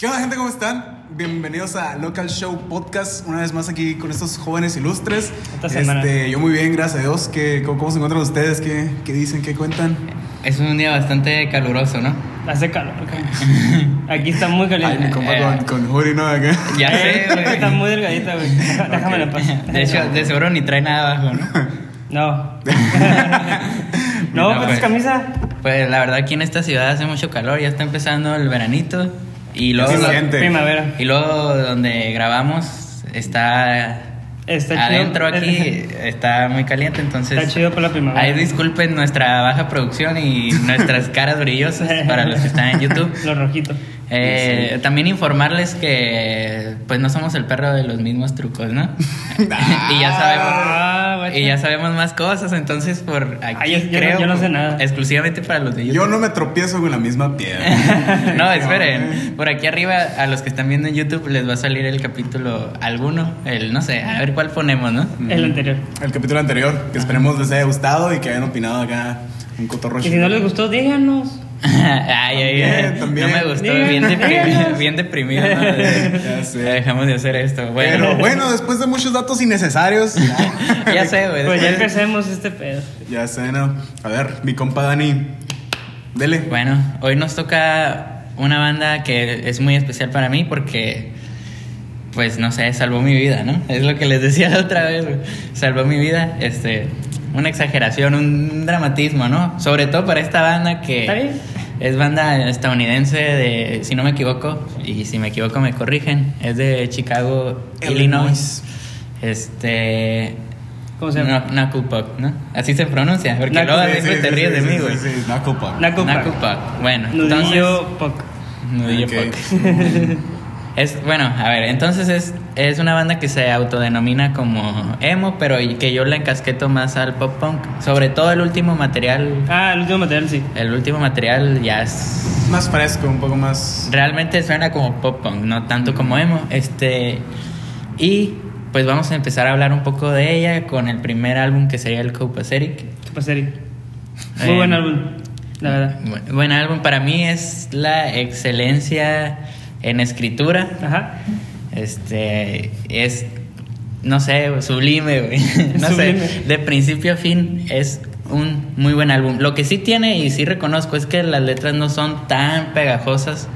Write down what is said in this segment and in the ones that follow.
¿Qué onda, gente? ¿Cómo están? Bienvenidos a Local Show Podcast. Una vez más aquí con estos jóvenes ilustres. Esta semana. Este, yo muy bien, gracias a Dios. ¿Qué, cómo, cómo se encuentran ustedes? ¿Qué, ¿Qué dicen? ¿Qué cuentan? Es un día bastante caluroso, ¿no? Hace calor. acá. Aquí está muy Ay, caliente. mi compa Eh. con, con Juri, ¿no? Acá. Ya sé, Eh, Está güey. muy delgadita, güey. Déjame la paz. De hecho, de seguro ni trae nada abajo, ¿no? No. no, No, pues pues. es camisa. Pues la verdad aquí en esta ciudad hace mucho calor, ya está empezando el veranito. Y luego? Primavera. y luego donde grabamos está, Está chido. adentro aquí, está muy caliente, entonces... Está chido por la primavera. Ahí disculpen nuestra baja producción y nuestras caras brillosas para los que están en YouTube. Los rojitos. Eh, También informarles que pues no somos el perro de los mismos trucos, ¿no? y ya sabemos Ah, y ya sabemos más cosas, entonces por aquí Ah, yo- yo no- creo yo no sé nada. exclusivamente para los de YouTube. Yo no me tropiezo con la misma piedra. no, esperen. Por aquí arriba, a los que están viendo en YouTube, les va a salir el capítulo alguno. El, no sé, a ver cuál ponemos, ¿no? El anterior. El capítulo anterior, que esperemos les haya gustado y que hayan opinado acá un cotorro Y si no les gustó, díganos. Ay, ay, ay. También. No me gustó, bien deprimido, bien deprimido. ¿no? Ya sé. ya dejamos de hacer esto. Bueno, Pero bueno, después de muchos datos innecesarios. ya sé, güey. Pues ya empecemos este pedo. Ya sé, ¿no? A ver, mi compa Dani. Dele. Bueno, hoy nos toca una banda que es muy especial para mí porque, pues no sé, salvó mi vida, ¿no? Es lo que les decía la otra vez, güey. salvó mi vida. Este, una exageración, un dramatismo, ¿no? Sobre todo para esta banda que ¿Está bien? es banda estadounidense de, si no me equivoco, y si me equivoco me corrigen, es de Chicago, Illinois. Illinois. Este. ¿Cómo se llama? No, Knucklepuck, ¿no? Así se pronuncia, porque Knuckle- luego Sí, siempre sí, te ríes sí, de sí, mí, sí, güey. Sí, Knucklepuck. Knucklepuck. Knucklepuck. Bueno, Nudillo poc. Nudillo Ok. Puck. Es, bueno, a ver, entonces es, es una banda que se autodenomina como emo, pero que yo la encasqueto más al pop punk. Sobre todo el último material. Ah, el último material, sí. El último material ya es. Más fresco, un poco más. Realmente suena como pop punk, no tanto como emo. Este. Y pues vamos a empezar a hablar un poco de ella con el primer álbum que sería el Copacetic. ¿Qué pasa, Eric? Muy Eh, buen álbum, la verdad. Bu- Buen álbum, para mí es la excelencia en escritura. Ajá. Este es, no sé, sublime, güey. No Sublime. sé, de principio a fin es un muy buen álbum. Lo que sí tiene y sí reconozco es que las letras no son tan pegajosas.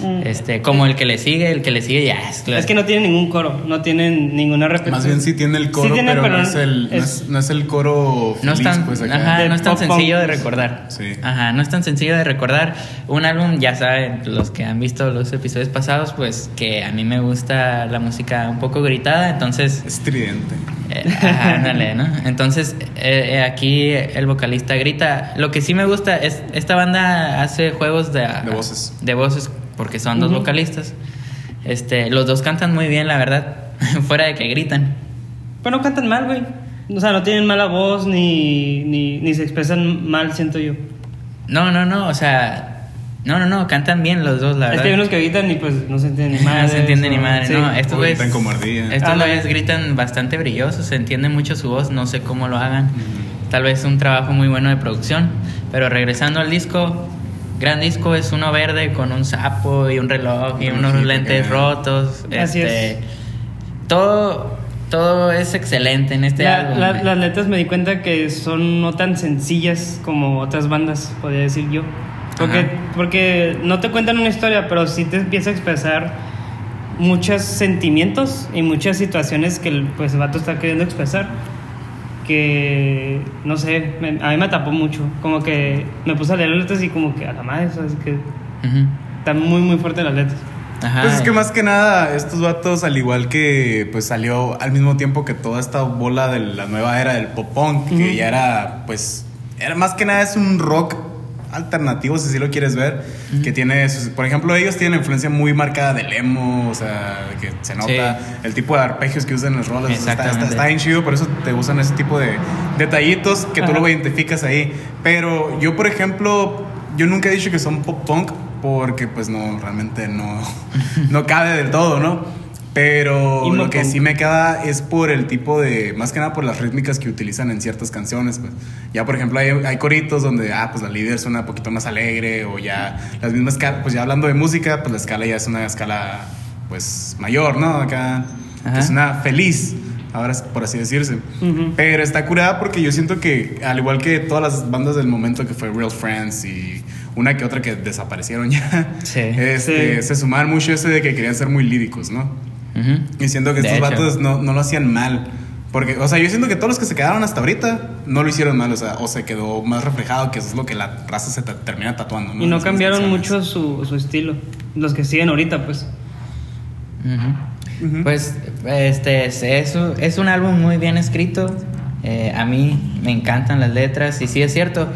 Mm. Este, como el que le sigue, el que le sigue ya es, Es que no tienen ningún coro, no tienen ninguna repetición. Más bien sí tiene el coro, Sí tiene, pero, pero no, es el, no, es- no es el coro no es feliz, tan, pues, acá. ajá, no es tan sencillo de recordar. Sí. Ajá, no es tan sencillo de recordar. Un álbum, ya saben, los que han visto los episodios pasados, pues que a mí me gusta la música un poco gritada, entonces Estridente. Eh, ajá, ándale, ¿no? Entonces, eh, eh, aquí el vocalista grita. Lo que sí me gusta es, esta banda hace juegos de, De voces. De voces, porque son dos Ujú. vocalistas. Este, los dos cantan muy bien, la verdad, fuera de que gritan. Pero no cantan mal, güey. O sea, no tienen mala voz ni, ni, ni se expresan mal, siento yo. No, no, no, o sea, no, no, no, cantan bien los dos, la Es verdad. que hay unos que gritan y pues no se entiende ni madre. no se entiende ni madre, sí. no. Estos güeyes gritan como ardilla. Estos güeyes gritan bastante brillosos, se entiende mucho su voz, no sé cómo lo hagan. Tal vez un trabajo muy bueno de producción. Pero regresando al disco, gran disco es uno verde con un sapo y un reloj y Un unos relojito lentes que- rotos. Así este, es. Todo, todo es excelente en este La- álbum. la- las letras me di cuenta que son no tan sencillas como otras bandas, podría decir yo. Porque, Ajá. porque no te cuentan una historia, pero sí te empieza a expresar muchos sentimientos y muchas situaciones que el, pues, el vato está queriendo expresar. Que, no sé, me- a mí me tapó mucho. Como que me puse a leer las letras y como que a la madre, ¿sabes? Que están muy, muy fuertes las letras. Ajá. Pues es que más que nada, estos vatos, al igual que pues salió al mismo tiempo que toda esta bola de la nueva era del pop punk, que ya era, pues, era más que nada es un rock alternativo, si así lo quieres ver, que tiene, sus- por ejemplo, ellos tienen influencia muy marcada del emo, o sea, que se nota el tipo de arpegios que usan en las rolas, está, está, está bien chido, por eso te usan ese tipo de detallitos que tú lo identificas ahí. Pero yo, por ejemplo, yo nunca he dicho que son pop punk porque pues no, realmente no, no cabe del todo, ¿no? Pero lo que sí me queda es por el tipo de. Más que nada por las rítmicas que utilizan en ciertas canciones. Pues. Ya, por ejemplo, hay, hay coritos donde, ah, pues la líder suena un poquito más alegre. O ya las mismas. Pues ya hablando de música, pues la escala ya es una escala, pues mayor, ¿no? Acá. Ajá. Es una feliz. Ahora, por así decirse. Ujú. Pero está curada porque yo siento que, al igual que todas las bandas del momento que fue Real Friends y una que otra que desaparecieron ya, Sí. este, Sí. se sumaron mucho ese de que querían ser muy líricos, ¿no? Ujú. Y siento que De estos hecho. vatos no, no lo hacían mal. Porque, o sea, yo siento que todos los que se quedaron hasta ahorita no lo hicieron mal, o sea, o se quedó más reflejado, que eso es lo que la raza se termina tatuando, ¿no? Y no Las cambiaron mucho su, su estilo. Los que siguen ahorita, pues. Ujú. Ujú. Pues este es, es un- es un álbum muy bien escrito. Eh, a mí me encantan las letras y sí es cierto.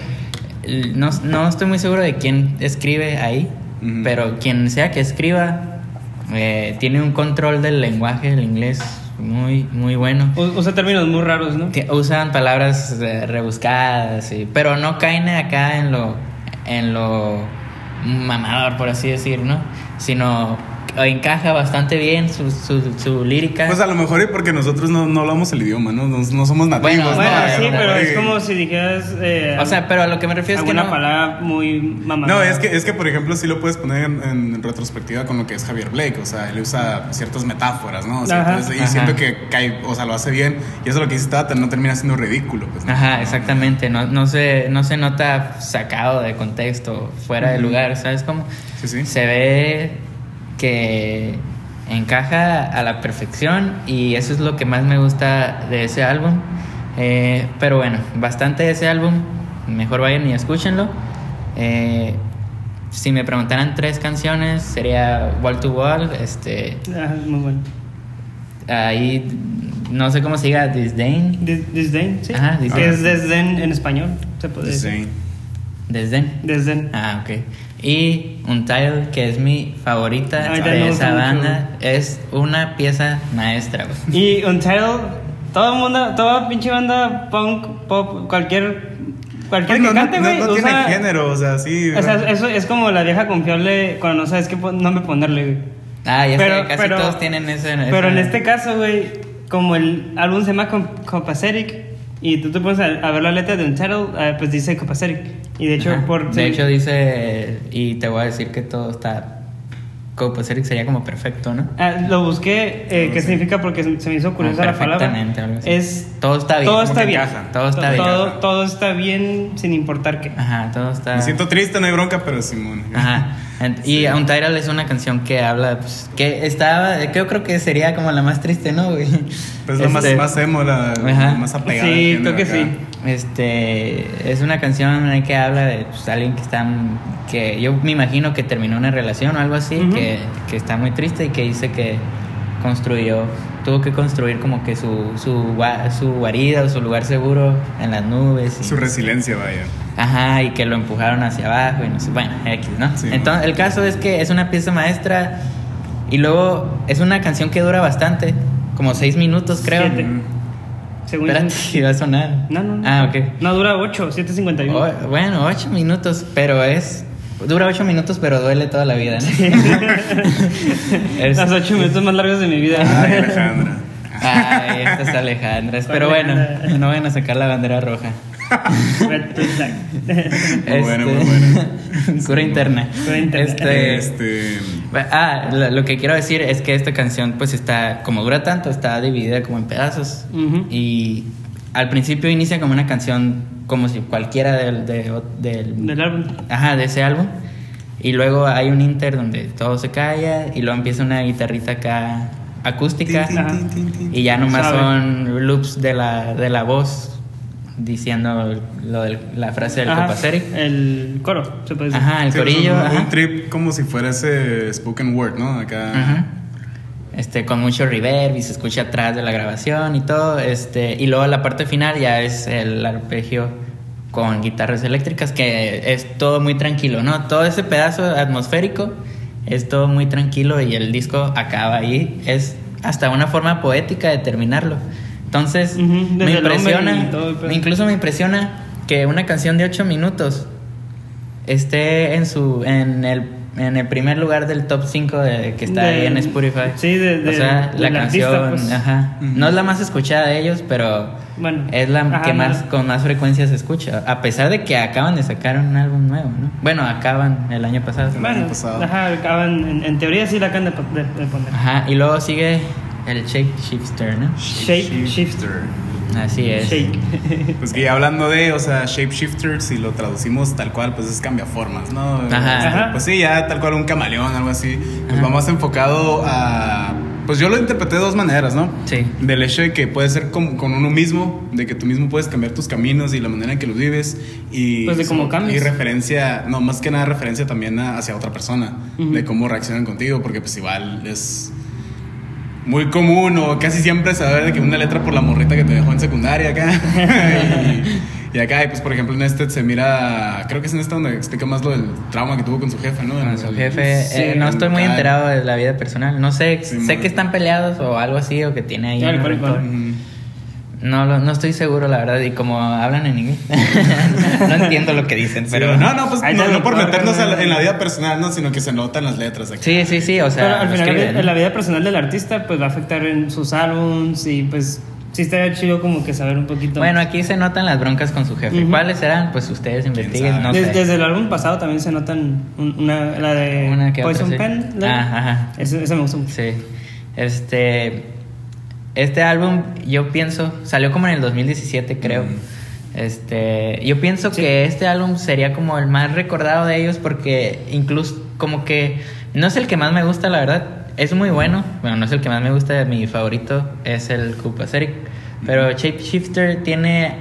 No, no estoy muy seguro de quién escribe ahí, pero quien sea que escriba eh, tiene un control del lenguaje del inglés muy muy bueno. Usa términos muy raros, ¿no? Usan palabras eh, rebuscadas, y- pero no caen acá en lo, en lo mamador, por así decir, ¿no? Sino encaja bastante bien su, su, su lírica. Pues a lo mejor y porque nosotros no, no hablamos el idioma, ¿no? No, no somos nativos. Bueno, ¿no? Bueno, no, sí, pero es como si dijeras. Eh, o sea, pero a lo que me refiero es que alguna no... palabra muy mamadora. No, es que, es que, por ejemplo, sí lo puedes poner en, en retrospectiva con lo que es Javier Blake. O sea, él usa ciertas metáforas, ¿no? O sea, Ajá. entonces, y Ajá. siento que cae, o sea, lo hace bien. Y eso es lo que dice Tata, no termina siendo ridículo. Pues, ¿no? Ajá, exactamente. No, no, se, no se nota sacado de contexto, fuera de Ujú. lugar, ¿sabes cómo? Sí, sí. Se ve que encaja a la perfección y eso es lo que más me gusta de ese álbum. Eh, pero bueno, bastante de ese álbum. Mejor vayan y escúchenlo. Eh, si me preguntaran tres canciones, sería Wall to Wall. Este, Ajá, muy bueno. ahí no sé cómo se diga, Disdain. Dis- Disdain, sí. Ajá, disdain. Que es desdén en español, se puede decir. Sí. Desdén. Desdén. Ah, ok. Y Untitled, que es mi favorita Ay, de esa mucho. banda, es una pieza maestra. Y Untitled, todo el mundo, toda pinche banda punk, pop, cualquier. Cualquier Pues que no, cante, no- güey. no tiene usa- género, o sea, sí. O sea, eso es como la vieja confiable cuando no sabes qué nombre ponerle, güey. Ah, ya Pero- sé, casi pero- todos tienen ese. Pero esa- en este caso, güey, como el álbum se llama Copacetic y tú te pones a, a ver la letra de Untitled, eh, pues dice Copacetic. Y de hecho, Ajá. por. De hecho, dice. Y te voy a decir que todo está. Copacetic sería como perfecto, ¿no? Ah, lo busqué, eh, No qué sé. significa porque se me hizo curiosa Ah, la palabra. perfectamente, algo así. Es Todo está bien, Todo está bien. Todo está bien. Todo, todo está bien sin importar qué. Ajá, todo está. Me siento triste, no hay bronca, pero Simón. Ajá. And- Y Untitled es una canción que habla, pues, que estaba, yo creo que sería como la más triste, ¿no, güey? Pues lo más, Este, más emo, la, Ajá. más apegada. Sí, creo que acá. sí. Este, es una canción la que habla de pues, alguien que está, que yo me imagino que terminó una relación o algo así, Ujú. que, que está muy triste y que dice que construyó, tuvo que construir como que su, su, su guarida o su lugar seguro en las nubes. y- Su resiliencia, vaya. Ajá, y que lo empujaron hacia abajo y no sé, bueno, X, ¿no? Sí. Entonces, el caso es que es una pieza maestra y luego es una canción que dura bastante, como seis minutos creo. Siete. Mm. Según Espérate, iba a sonar. No, no, no. Ah, ok. No, dura 8, 7.51. O- bueno, ocho minutos, pero es... Dura ocho minutos, pero duele toda la vida, ¿no? Las 8 minutos más largos de mi vida. Ay, Alejandra. Ay, esta es Alejandra. Pero bueno, no vayan a sacar la bandera roja. Flag. Muy buena, muy buena. Cura interna. Cura interna. Este, Este. Ah, lo, lo que quiero decir es que esta canción pues está, como dura tanto, está dividida como en pedazos. Y al principio inicia como una canción como si cualquiera del, de- del, Del álbum. ajá, de ese álbum. Y luego hay un inter donde todo se calla y luego empieza una guitarrita acá acústica. tin. Y ya nomás Suave. son loops de la, de la voz diciendo lo de la frase del Ajá, Copacetic. El coro, se puede decir. Ajá, el Sí, corillo. un, ajá. un trip como si fuera ese spoken word, ¿no? Acá. Ajá. Este, con mucho reverb y se escucha atrás de la grabación y todo. Este, y luego la parte final ya es el arpegio con guitarras eléctricas, que es todo muy tranquilo, ¿no? Todo ese pedazo atmosférico es todo muy tranquilo y el disco acaba ahí. Es hasta una forma poética de terminarlo. Entonces, me impresiona, todo incluso me impresiona que una canción de 8 minutos esté en su en el en el primer lugar del top 5 de, que está ahí en Spotify. Sí, de, de o sea, la canción, artista, pues. ajá. No es la más escuchada de ellos, pero Bueno, es la ajá, que más no. con más frecuencia se escucha, a pesar de que acaban de sacar un álbum nuevo, ¿no? Bueno, acaban el año pasado. El Bueno, año pasado. ajá, acaban, en, en teoría sí la acaban de, de- de poner. Ajá, y luego sigue el Shake Shifter, ¿no? Shape Shifter. Así es. Shake. Pues que ya hablando de, o sea, shapeshifter, si lo traducimos tal cual, pues es cambiaformas, ¿no? Ajá. Este, Ajá. Pues sí, ya tal cual un camaleón, algo así. Pues Ajá. va más enfocado a. Pues yo lo interpreté de dos maneras, ¿no? Sí. Del hecho de que puede ser con, con uno mismo, de que tú mismo puedes cambiar tus caminos y la manera en que los vives. Y, Pues de cómo cambias. Y referencia, no, más que nada referencia también a- hacia otra persona, Ujú. de cómo reaccionan contigo, porque pues igual es muy común o casi siempre saber de que una letra por la morrita que te dejó en secundaria acá. y, y acá, y pues por ejemplo en este se mira, creo que es en este donde explica más lo del trauma que tuvo con su jefe, ¿no? Con su el- jefe, Sí, eh, no estoy muy acá. enterado de la vida personal. No sé, Sí, sé que están peleados o algo así, o que tiene ahí. Claro, un claro, rencor. claro. Ujú. No, lo- no estoy seguro, la verdad. Y como hablan en inglés, no entiendo lo que dicen. Pero Sí, no, no, pues no, por meternos ¿no? en la vida personal, no, sino que se notan las letras aquí. Sí, sí, sí. O sea, Pero al final, en la vida personal del artista, pues va a afectar en sus álbums y pues sí estaría chido como que saber un poquito. Bueno, aquí se notan las broncas con su jefe. Ujú. ¿Cuáles serán? Pues ustedes investiguen, no. Desde el álbum pasado también se notan un- una, la de Una que otra, Poison sí. Pen. ¿no? Ah, ajá. Ese me gustó mucho. Sí. Este. Este álbum, yo pienso, salió como en el 2017, creo. Mm. Este. Yo pienso Sí. que este álbum sería como el más recordado de ellos porque incluso, como que. No es el que más me gusta, la verdad. Es muy bueno. Bueno, no es el que más me gusta. Mi favorito es el Kupaseric. Pero Shapeshifter tiene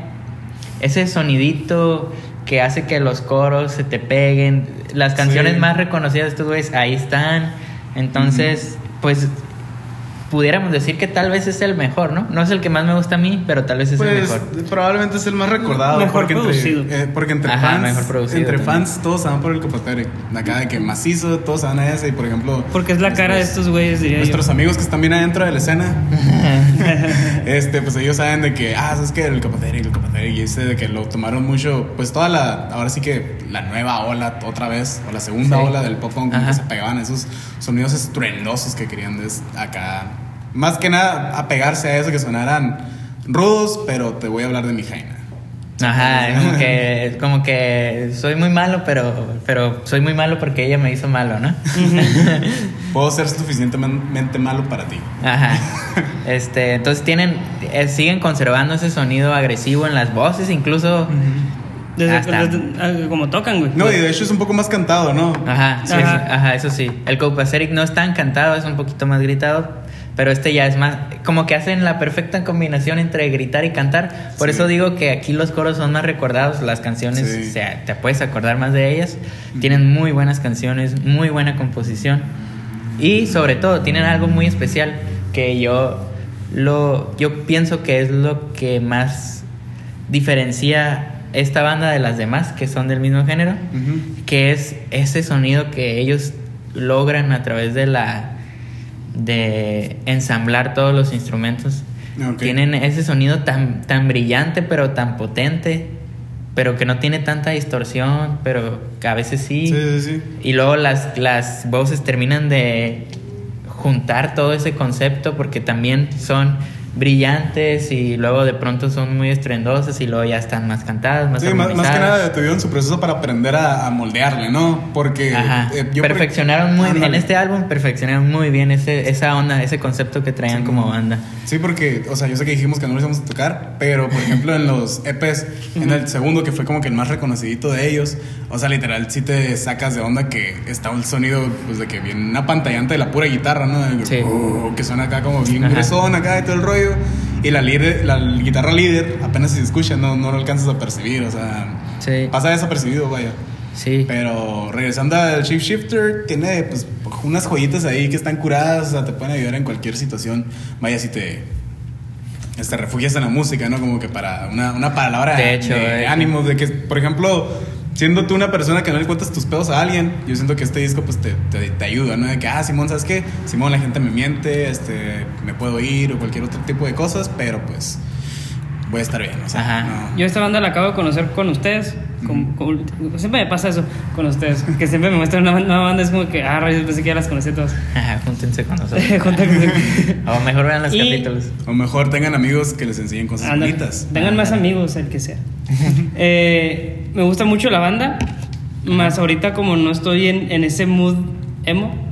ese sonidito que hace que los coros se te peguen. Las canciones Sí. más reconocidas de estos güeyes ahí están. Entonces, pues pudiéramos decir que tal vez es el mejor, ¿no? No es el que más me gusta a mí, pero tal vez es el Pues mejor. probablemente es el más recordado. Mejor porque producido. Entre, eh, porque entre Ajá, fans, mejor producido entre también. fans todos se van por el Copatere. Acá de que macizo, todos se van a ese. Y por ejemplo, Porque es la cara de estos güeyes, diría nuestros yo. amigos que están bien adentro de la escena, este, pues ellos saben de que, ah, sabes que el Copatere, el Copatere. Y ese de que lo tomaron mucho, pues toda la, ahora sí que la nueva ola otra vez, o la segunda Sí. ola del pop punk, que se pegaban esos sonidos estruendosos que querían des- acá. Más que nada apegarse a eso, que sonaran rudos, pero te voy a hablar de mi Jaina. Ajá, como que, como que soy muy malo, pero, pero soy muy malo porque ella me hizo malo, ¿no? Puedo ser suficientemente malo para ti. Ajá. Este, entonces tienen, eh, siguen conservando ese sonido agresivo en las voces, incluso. Desde, Hasta- desde- ah, como tocan, güey. No, y de hecho es un poco más cantado, ¿no? Ajá, sí, Ajá. eso- ajá, eso sí. El Coupaceric no es tan cantado, es un poquito más gritado, pero este ya es más, como que hacen la perfecta combinación entre gritar y cantar. Por Sí. eso digo que aquí los coros son más recordados, las canciones, Sí. o sea, te puedes acordar más de ellas. Tienen muy buenas canciones, muy buena composición y sobre todo tienen algo muy especial que yo lo yo pienso que es lo que más diferencia esta banda de las demás que son del mismo género que es ese sonido que ellos logran a través de la de ensamblar todos los instrumentos. Tienen ese sonido tan tan brillante pero tan potente pero que no tiene tanta distorsión pero que a veces sí, Sí, sí, sí. y luego las las voces terminan de juntar todo ese concepto porque también son brillantes y luego de pronto son muy estrendosas y luego ya están más cantadas, más Sí, más, más que nada tuvieron su proceso para aprender a, a moldearle, ¿no? Porque Ajá. eh, yo perfeccionaron muy bien en este álbum, perfeccionaron muy bien ese, esa onda, ese concepto que traían Sí, como banda. Sí, porque, o sea, yo sé que dijimos que no los íbamos a tocar, pero por ejemplo en los EPs, en el segundo que fue como que el más reconocidito de ellos, o sea, literal, sí te sacas de onda que está un sonido, pues de que viene una pantallante de la pura guitarra, ¿no? Que, Sí. "Oh", que suena acá como bien Ajá. acá de todo el rollo. Y la, líder, la guitarra líder, apenas se escucha, no, no lo alcanzas a percibir, o sea, Sí. pasa desapercibido, vaya. Sí. Pero regresando al Shift Shifter, tiene pues unas joyitas ahí que están curadas, o sea, te pueden ayudar en cualquier situación. Vaya, si te, te refugias en la música, ¿no? Como que para una, una palabra De hecho, de hecho. ánimo, de que, por ejemplo, siendo tú una persona que no le cuentas tus pedos a alguien, yo siento que este disco pues te, te, te ayuda, ¿no? De que, ah, Simón, ¿sabes qué? Simón, la gente me miente, este, me puedo ir o cualquier otro tipo de cosas, pero pues voy a estar bien, o sea, Ajá. no. Yo esta banda la acabo de conocer con ustedes Como- como- siempre me pasa eso con ustedes, que siempre me muestran una, una banda, es como que, ah, rayos, pensé que ya las conocí todas. Ajá, júntense con nosotros. Con- o mejor vean los Y- capítulos. O mejor tengan amigos que les enseñen cosas bonitas. Tengan más amigos, el que sea. Eh, me gusta mucho la banda, más ahorita como no estoy en, en ese mood emo,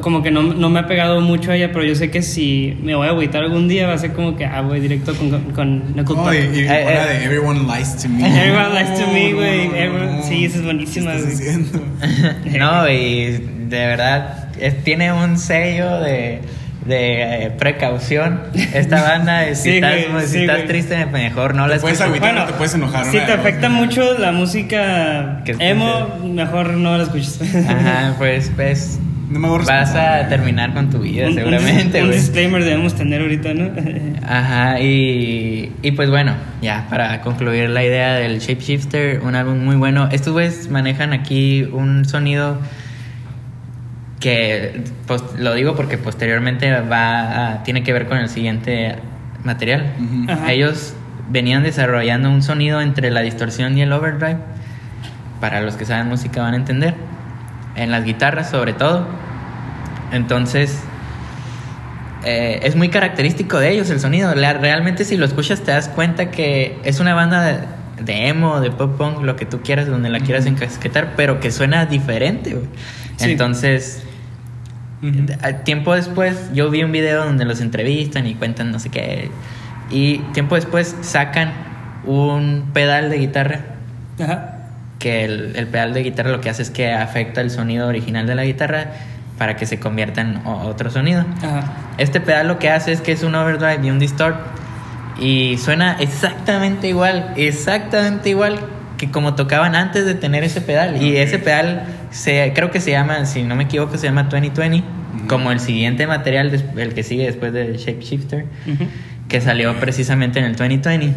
como que no, no me ha pegado mucho a ella, pero yo sé que si me voy a agüitar algún día va a ser como que, ah, voy directo con, con, con Oh, y, y Eh, una eh. de Everyone Lies to Me. Everyone Lies to Me, No, güey. no, no. sí, esa es buenísima, no, y de verdad es- tiene un sello de, de eh, precaución esta banda. si Sí, estás, güey, si sí, estás triste, mejor no la Te puedes escuches. agüitar, no te puedes enojar. Si te afecta mucho la música emo, mejor no la escuches. Ajá, pues, pues No me vas a terminar con tu vida, Un- un, seguramente, un güey. disclaimer debemos tener ahorita, ¿no? Ajá, y, y pues bueno, ya para concluir la idea del Shapeshifter, un álbum muy bueno. Estos güeyes manejan aquí un sonido que pues, lo digo porque posteriormente va a- tiene que ver con el siguiente material. Ellos venían desarrollando un sonido entre la distorsión y el overdrive. Para los que saben música van a entender. En las guitarras sobre todo. Entonces, eh, es muy característico de ellos el sonido. La- realmente si lo escuchas te das cuenta que es una banda de, de emo, de pop punk, lo que tú quieras, donde la quieras encasquetar, pero que suena diferente. Sí. Entonces, A- tiempo después yo vi un video donde los entrevistan y cuentan no sé qué. Y tiempo después sacan un pedal de guitarra Ajá. que el, el pedal de guitarra lo que hace es que afecta el sonido original de la guitarra para que se convierta en otro sonido. Ajá. Este pedal lo que hace es que es un overdrive y un distort y suena exactamente igual, exactamente igual que como tocaban antes de tener ese pedal. Y ese pedal se, creo que se llama, si no me equivoco, se llama 2020, Ujú. como el siguiente material, el que sigue después del Shapeshifter, Ujú. que salió precisamente en el 2020. Ok.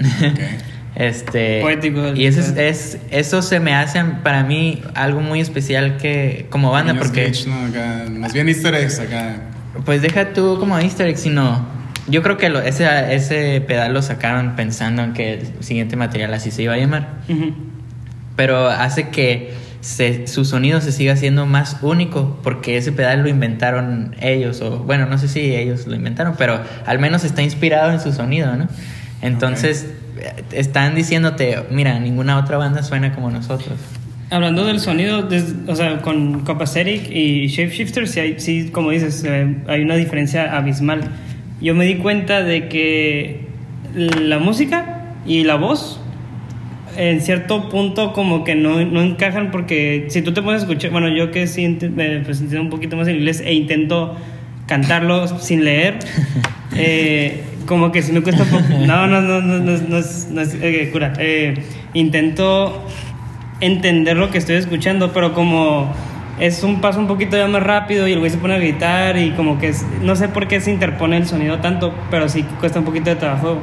Este Poético y eso es, eso se me hace para mí algo muy especial que como banda porque glitch, ¿no? Acá, más bien easter eggs acá. pues deja tú como easter egg sino yo creo que lo- ese, ese pedal lo sacaron pensando en que el siguiente material así se iba a llamar Ujú. pero hace que se- su sonido se siga siendo más único porque ese pedal lo inventaron ellos o bueno no sé si ellos lo inventaron pero al menos está inspirado en su sonido no entonces eh, están diciéndote mira ninguna otra banda suena como nosotros Hablando del sonido, des- o sea, con Copacetic y Shapeshifter, sí, hay, sí como dices, eh, hay una diferencia abismal. Yo me di cuenta de que la música y la voz, en cierto punto, como que no, no encajan, porque si tú te pones a escuchar, bueno, yo que sí me pues, entiendo un poquito más en inglés e intento cantarlo sin leer, eh, como que si me cuesta un poco. No, no, no, no, no, no es, no es, eh, cura. Eh, intento entender lo que estoy escuchando, pero como es un paso un poquito ya más rápido y el güey se pone a gritar y como que es, no sé por qué se interpone el sonido tanto, pero sí cuesta un poquito de trabajo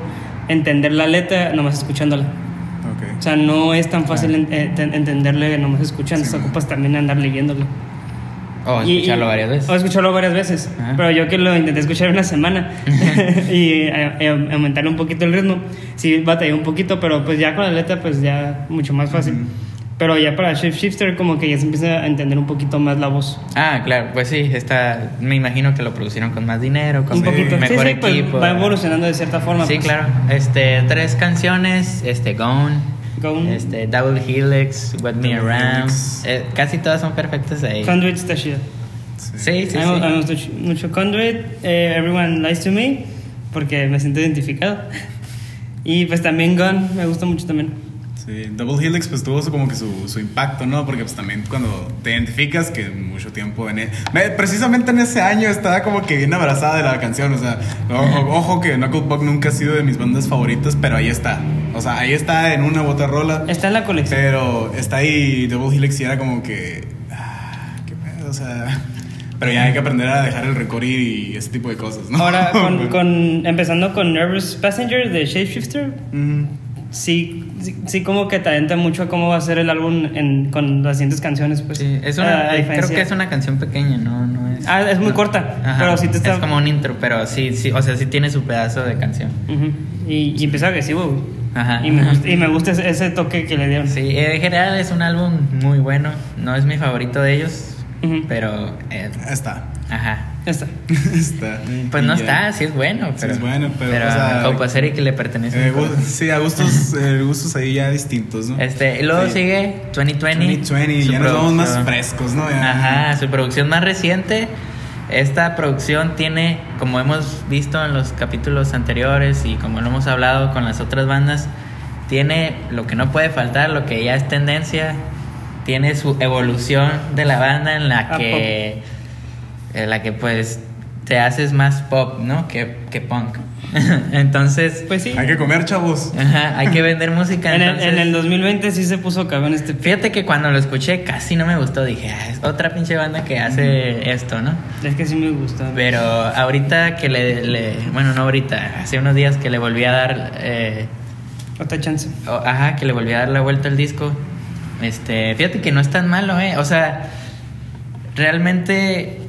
entender la letra nomás escuchándola. Ok. O sea, no es tan fácil en- eh, ten- entenderle nomás escuchando, Sí, ocupas también andar leyéndolo. o escucharlo y- varias veces O escucharlo varias veces. Ajá. Pero yo que lo intenté escuchar una semana y eh, eh, aumentarle un poquito el ritmo, sí batallé un poquito, pero pues ya con la letra pues ya mucho más fácil. Pero ya para Shift Shifter como que ya se empieza a entender un poquito más la voz. ah claro pues sí está me imagino que lo producieron con más dinero con Un poquito. mejor sí, sí, pues, equipo va evolucionando de cierta forma. sí pues. claro este tres canciones este Gone Gone. este Double Helix What Me Around eh, casi todas son perfectas ahí Conduit está chida. sí sí, sí. Me gustó ch- mucho Conduit, eh, Everyone Lies to Me, porque me siento identificado. Y pues también Gone, me gusta mucho también. Sí, Double Helix pues tuvo su- como que su, su impacto, ¿no? Porque pues también cuando te identificas que mucho tiempo en e- me- precisamente en ese año estaba como que bien abrazada de la canción, o sea, o- o- ojo que Knucklepuck nunca ha sido de mis bandas favoritas, pero ahí está. O sea, ahí está en una u otra rola. Está en la colección. Pero está ahí Double Helix y era como que ah, qué pedo, o sea, pero ya hay que aprender a dejar el rencor ir y ese tipo de cosas, ¿no? Ahora, con, con- empezando con Nervous Passenger de Shapeshifter, Ujú. Sí, sí, sí como que te adentra mucho a cómo va a ser el álbum en- con las siguientes canciones, pues. Sí, es una, a creo diferencia- que es una canción pequeña, no, no es. Ah, es muy no. corta, Ajá, pero sí te está... Es como un intro, pero sí, sí, o sea, sí tiene su pedazo de canción. Y, y empieza agresivo, güey. Ajá. Y me gusta, y me gusta ese, toque que le dieron. Sí, en general es un álbum muy bueno. No es mi favorito de ellos, pero. eh, Está. ajá. Ya está. está. Pues Y no ya. está, sí es bueno, Sí pero. es bueno, pero, o a sea, Copaceri que le pertenece. Eh, sí, a gustos, eh, gustos ahí ya distintos, ¿no? Este, y luego Sí. sigue 2020. 2020, su ya nos vamos más frescos, ¿no? Ya. Ajá, su producción más reciente. Esta producción tiene, como hemos visto en los capítulos anteriores y como lo hemos hablado con las otras bandas, tiene lo que no puede faltar, lo que ya es tendencia, tiene su evolución de la banda en la que, en la que pues te haces más pop, ¿no? Que, que punk. entonces, Pues sí. Hay que comer, chavos. ajá, hay que vender música. En el, en el 2020 sí se puso cabrón este Fíjate que cuando lo escuché casi no me gustó. Dije, ah, es otra pinche banda que hace esto, ¿no? Es que sí me gusta. Pero ahorita que le, le- Bueno, no ahorita. Hace unos días que le volví a dar... eh, Otra chance. o- ajá, que le volví a dar la vuelta al disco. Este, fíjate que no es tan malo, ¿eh? O sea, realmente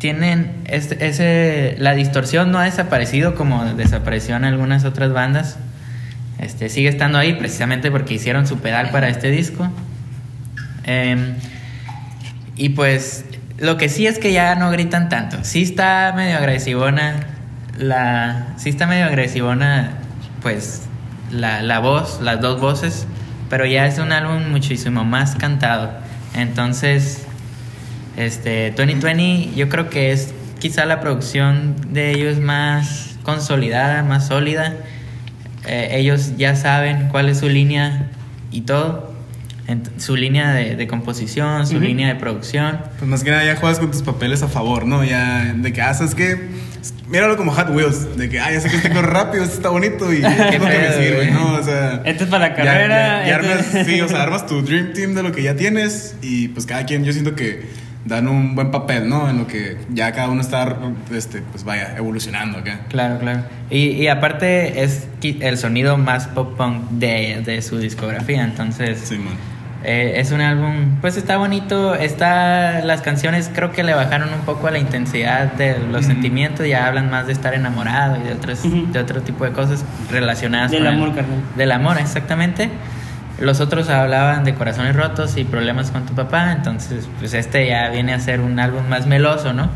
tienen ese... La distorsión no ha desaparecido como desapareció en algunas otras bandas. Este, sigue estando ahí precisamente porque hicieron su pedal para este disco. Em, y pues lo que sí es que ya no gritan tanto. Sí está medio agresivona la sí está medio agresivona pues la, la voz, las dos voces, pero ya es un álbum muchísimo más cantado. Entonces, este 2020 yo creo que es quizá la producción de ellos más consolidada, más sólida. Eh, ellos ya saben cuál es su línea y todo. Su línea de, de composición, su línea de producción. Pues más que nada ya juegas con tus papeles a favor, ¿no? Ya de que, ah, ¿sabes qué? Míralo como Hot Wheels, de que, ah, ya sé que este corre rápido, este está bonito y es lo que me sirve, güey. ¿no? O sea... Este es para la ya- carrera. ya- ya este- armas, sí, o sea, armas tu Dream Team de lo que ya tienes y pues cada quien, yo siento que dan un buen papel, ¿no? En lo que ya cada uno está, este, pues vaya, evolucionando acá. Claro, claro. Y, y aparte es el sonido más pop punk de, de su discografía. Entonces, Sí, man. eh, es un álbum, pues está bonito. Está, las canciones creo que le bajaron un poco a la intensidad de los Ujú. sentimientos. Ya hablan más de estar enamorado y de, otros, de otro tipo de cosas relacionadas Del con el- amor, carnal. Del amor, exactamente. Los otros hablaban de corazones rotos y problemas con tu papá, entonces pues este ya viene a ser un álbum más meloso, ¿no?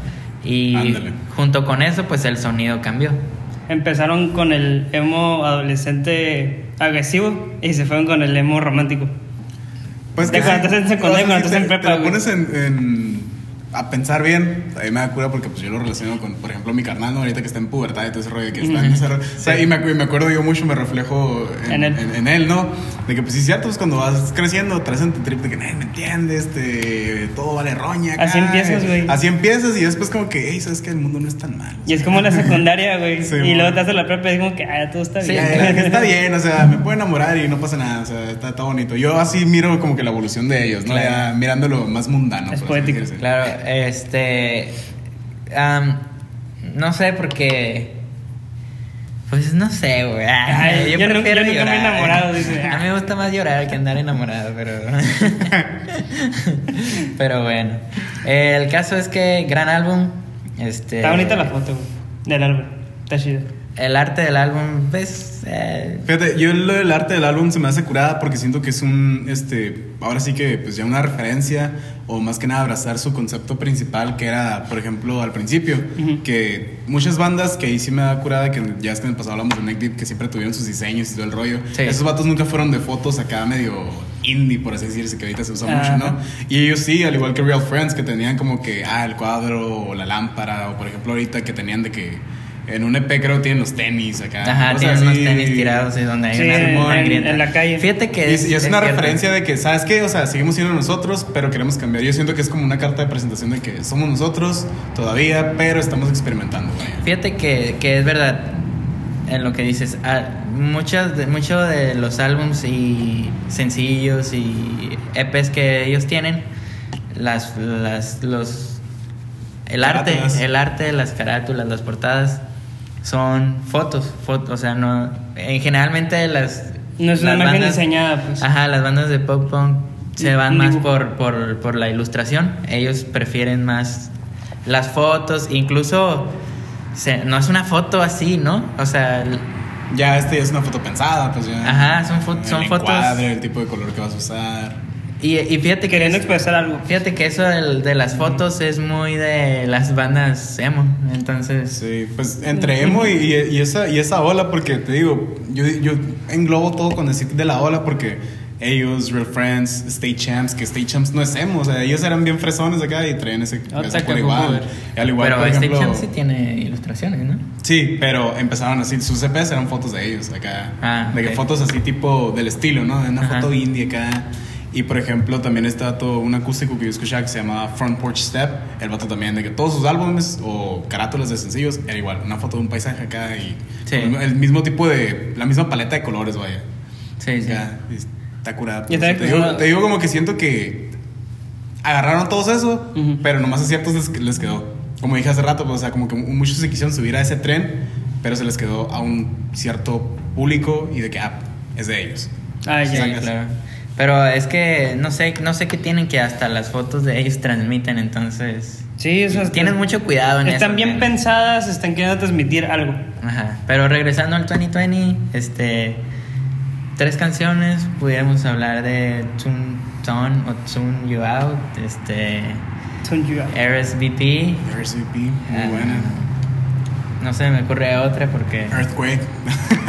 Y Ándale. junto con eso pues el sonido cambió. Empezaron con el emo adolescente agresivo y se fueron con el emo romántico. Pues De cuando estás en secundaria, cuando estás en te- prepa, Te lo pones en, en- a pensar bien, a mí me da cura porque pues yo lo relaciono con, por ejemplo, mi carnal, ¿no? ahorita que está en pubertad y todo ese rollo que está en ese rollo. O sea, y me, me acuerdo yo mucho, me reflejo en, En él. en- en él, ¿no? De que pues sí es cierto, pues cuando vas creciendo, traes en tu trip de que nadie me entiende, este, todo vale roña. acá". Así empiezas, güey. Así empiezas y después como que, hey, sabes que el mundo no es tan malo. Y es como la secundaria, güey. Sí, y bueno. luego te haces la prepa y es como que, ah, todo está Sí, bien. Está bien, o sea, me puedo enamorar y no pasa nada, o sea, está, está bonito. Yo así miro como que la evolución de ellos, ¿no? Claro. Ya mirándolo más mundano. Es poético. Claro, este... no sé, porque... Pues no sé, güey. Ay, yo nunca me he enamorado, dice. A mí me gusta más llorar que andar enamorado, pero... pero bueno. El caso es que gran álbum. Este... Está bonita la foto, güey. Del álbum. Está chido. El arte del álbum, pues... eh, Fíjate, yo lo del arte del álbum se me hace curada porque siento que es un, este, ahora sí que pues ya una referencia o más que nada abrazar su concepto principal que era, por ejemplo, al principio, Ujú. que muchas bandas que ahí sí me da curada, que ya es que en el pasado hablamos de Neck Deep, que siempre tuvieron sus diseños y todo el rollo, Sí. esos vatos nunca fueron de fotos acá medio indie, por así decirse, que ahorita se usa Ajá. mucho, ¿no? Y ellos sí, al igual que Real Friends, que tenían como que, ah, el cuadro o la lámpara, o por ejemplo ahorita que tenían de que... En un EP creo tienen los tenis acá. Ajá, tienen unos así. tenis tirados y donde hay Sí, una en- una en- grieta. en la calle. Fíjate que Y es, y es una cierto. referencia de que, ¿sabes qué? O sea, seguimos siendo nosotros, pero queremos cambiar. Yo siento que es como una carta de presentación de que somos nosotros todavía, pero estamos experimentando. vaya. Fíjate que, que es verdad en lo que dices. Ah, muchos de, mucho de los álbums y sencillos y EPs que ellos tienen, las, las, los, el arte, Carátulas. el arte, las carátulas, las portadas son fotos, fotos, o sea, no, en generalmente las No es una las imagen bandas- diseñada, pues. Ajá, las bandas de pop punk se van un más por, por, por la ilustración. Ellos prefieren más las fotos, incluso se- no es una foto así, ¿no? O sea, Ya este ya es una foto pensada, pues ya. Ajá, son fo- El son fotos- encuadre, el tipo de color que vas a usar. Y, y fíjate que Queriendo es- expresar algo. Fíjate que eso del- de las fotos es muy de las bandas emo. Entonces, Sí, pues entre emo y, y- y esa, y esa ola, porque te digo, yo, yo englobo todo con decir de la ola, porque ellos, Real Friends, State Champs, que State Champs no es emo, o sea, ellos eran bien fresones acá y traían ese, ese que igual. Y al igual, pero por este ejemplo, Champ sí tiene ilustraciones, ¿no? Sí, pero empezaron así, sus CPs eran fotos de ellos acá. Ah, de que ok. fotos así tipo del estilo, ¿no? De una Ajá. foto indie acá. Y por ejemplo, también está todo un acústico que yo escuchaba que se llamaba Front Porch Step. El vato también, de que todos sus álbumes o carátulas de sencillos era igual, una foto de un paisaje acá y Sí. el mismo tipo de, la misma paleta de colores, vaya. Sí, sí. Acá, está curada. Ya pues. está te, digo, te digo como que siento que agarraron todos eso, Ujú. pero nomás a ciertos les, les quedó. Como dije hace rato, pues, o sea, como que muchos se quisieron subir a ese tren, pero se les quedó a un cierto público y de que, ah, es de ellos. Ah, ya. Sacas. claro. Pero es que no sé, no sé qué tienen que hasta las fotos de ellos transmiten, entonces Sí, eso es- tienen mucho cuidado en Están eso, bien pensadas, están queriendo transmitir algo. Ajá. Pero regresando al 2020, este tres canciones, pudiéramos hablar de Tune Tone o Tune You Out, este Son you. RSVP, RSVP, muy Ah. buena. No se me ocurre otra porque Earthquake.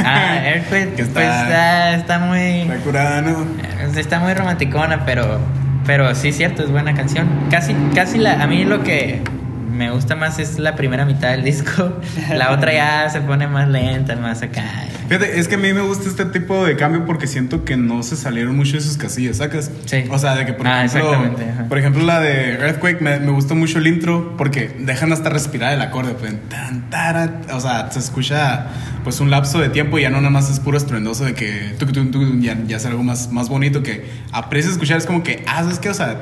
Ah, Earthquake Que pues está- está, está muy Está curada, ¿no? Eh, Está muy romanticona, pero pero sí cierto, es buena canción. Casi casi la a mí lo que me gusta más es la primera mitad del disco. La otra ya se pone más lenta, más acá. Fíjate, es que a mí me gusta este tipo de cambio porque siento que no se salieron mucho de sus casillas, ¿sacas? Sí. O sea, de que por Ah, ejemplo, por ejemplo la de Earthquake me, me gustó mucho el intro porque dejan hasta respirar el acorde, pues, tan, tara, o sea, se escucha pues un lapso de tiempo y ya no nada más es puro estruendoso de que ya, ya es algo más, más bonito que aprecias escuchar, es como que, ah, es que, o sea,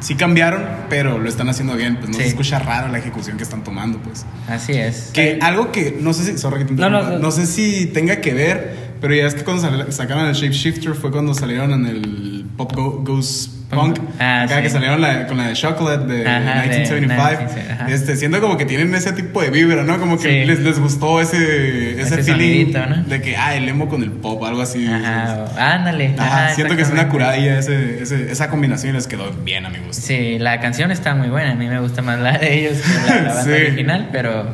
sí cambiaron, pero lo están haciendo bien, pues no Sí. se escucha raro la ejecución que están tomando, pues. Así es. Que algo que no sé si, sorry que te No, no, interrumpa, no. no sé si tenga que ver, pero ya es que cuando sacaron el Shapeshifter fue cuando salieron en el Pop Go- Goes Punk, Ah, acá sí. que salieron la- con la de Chocolate de Ajá, de 1975. 19, ajá. este, siento como que tienen ese tipo de vibra, ¿no? Como que Sí. les, les gustó ese, ese, Ese feeling sonidito, ¿no? de que, ah, el emo con el pop, algo así. Ajá, ándale. Ajá, siento que es una curadilla ese, ese- esa combinación y les quedó bien a mi gusto. Sí, la canción está muy buena. A mí me gusta más la de ellos que la, la banda Sí. original, pero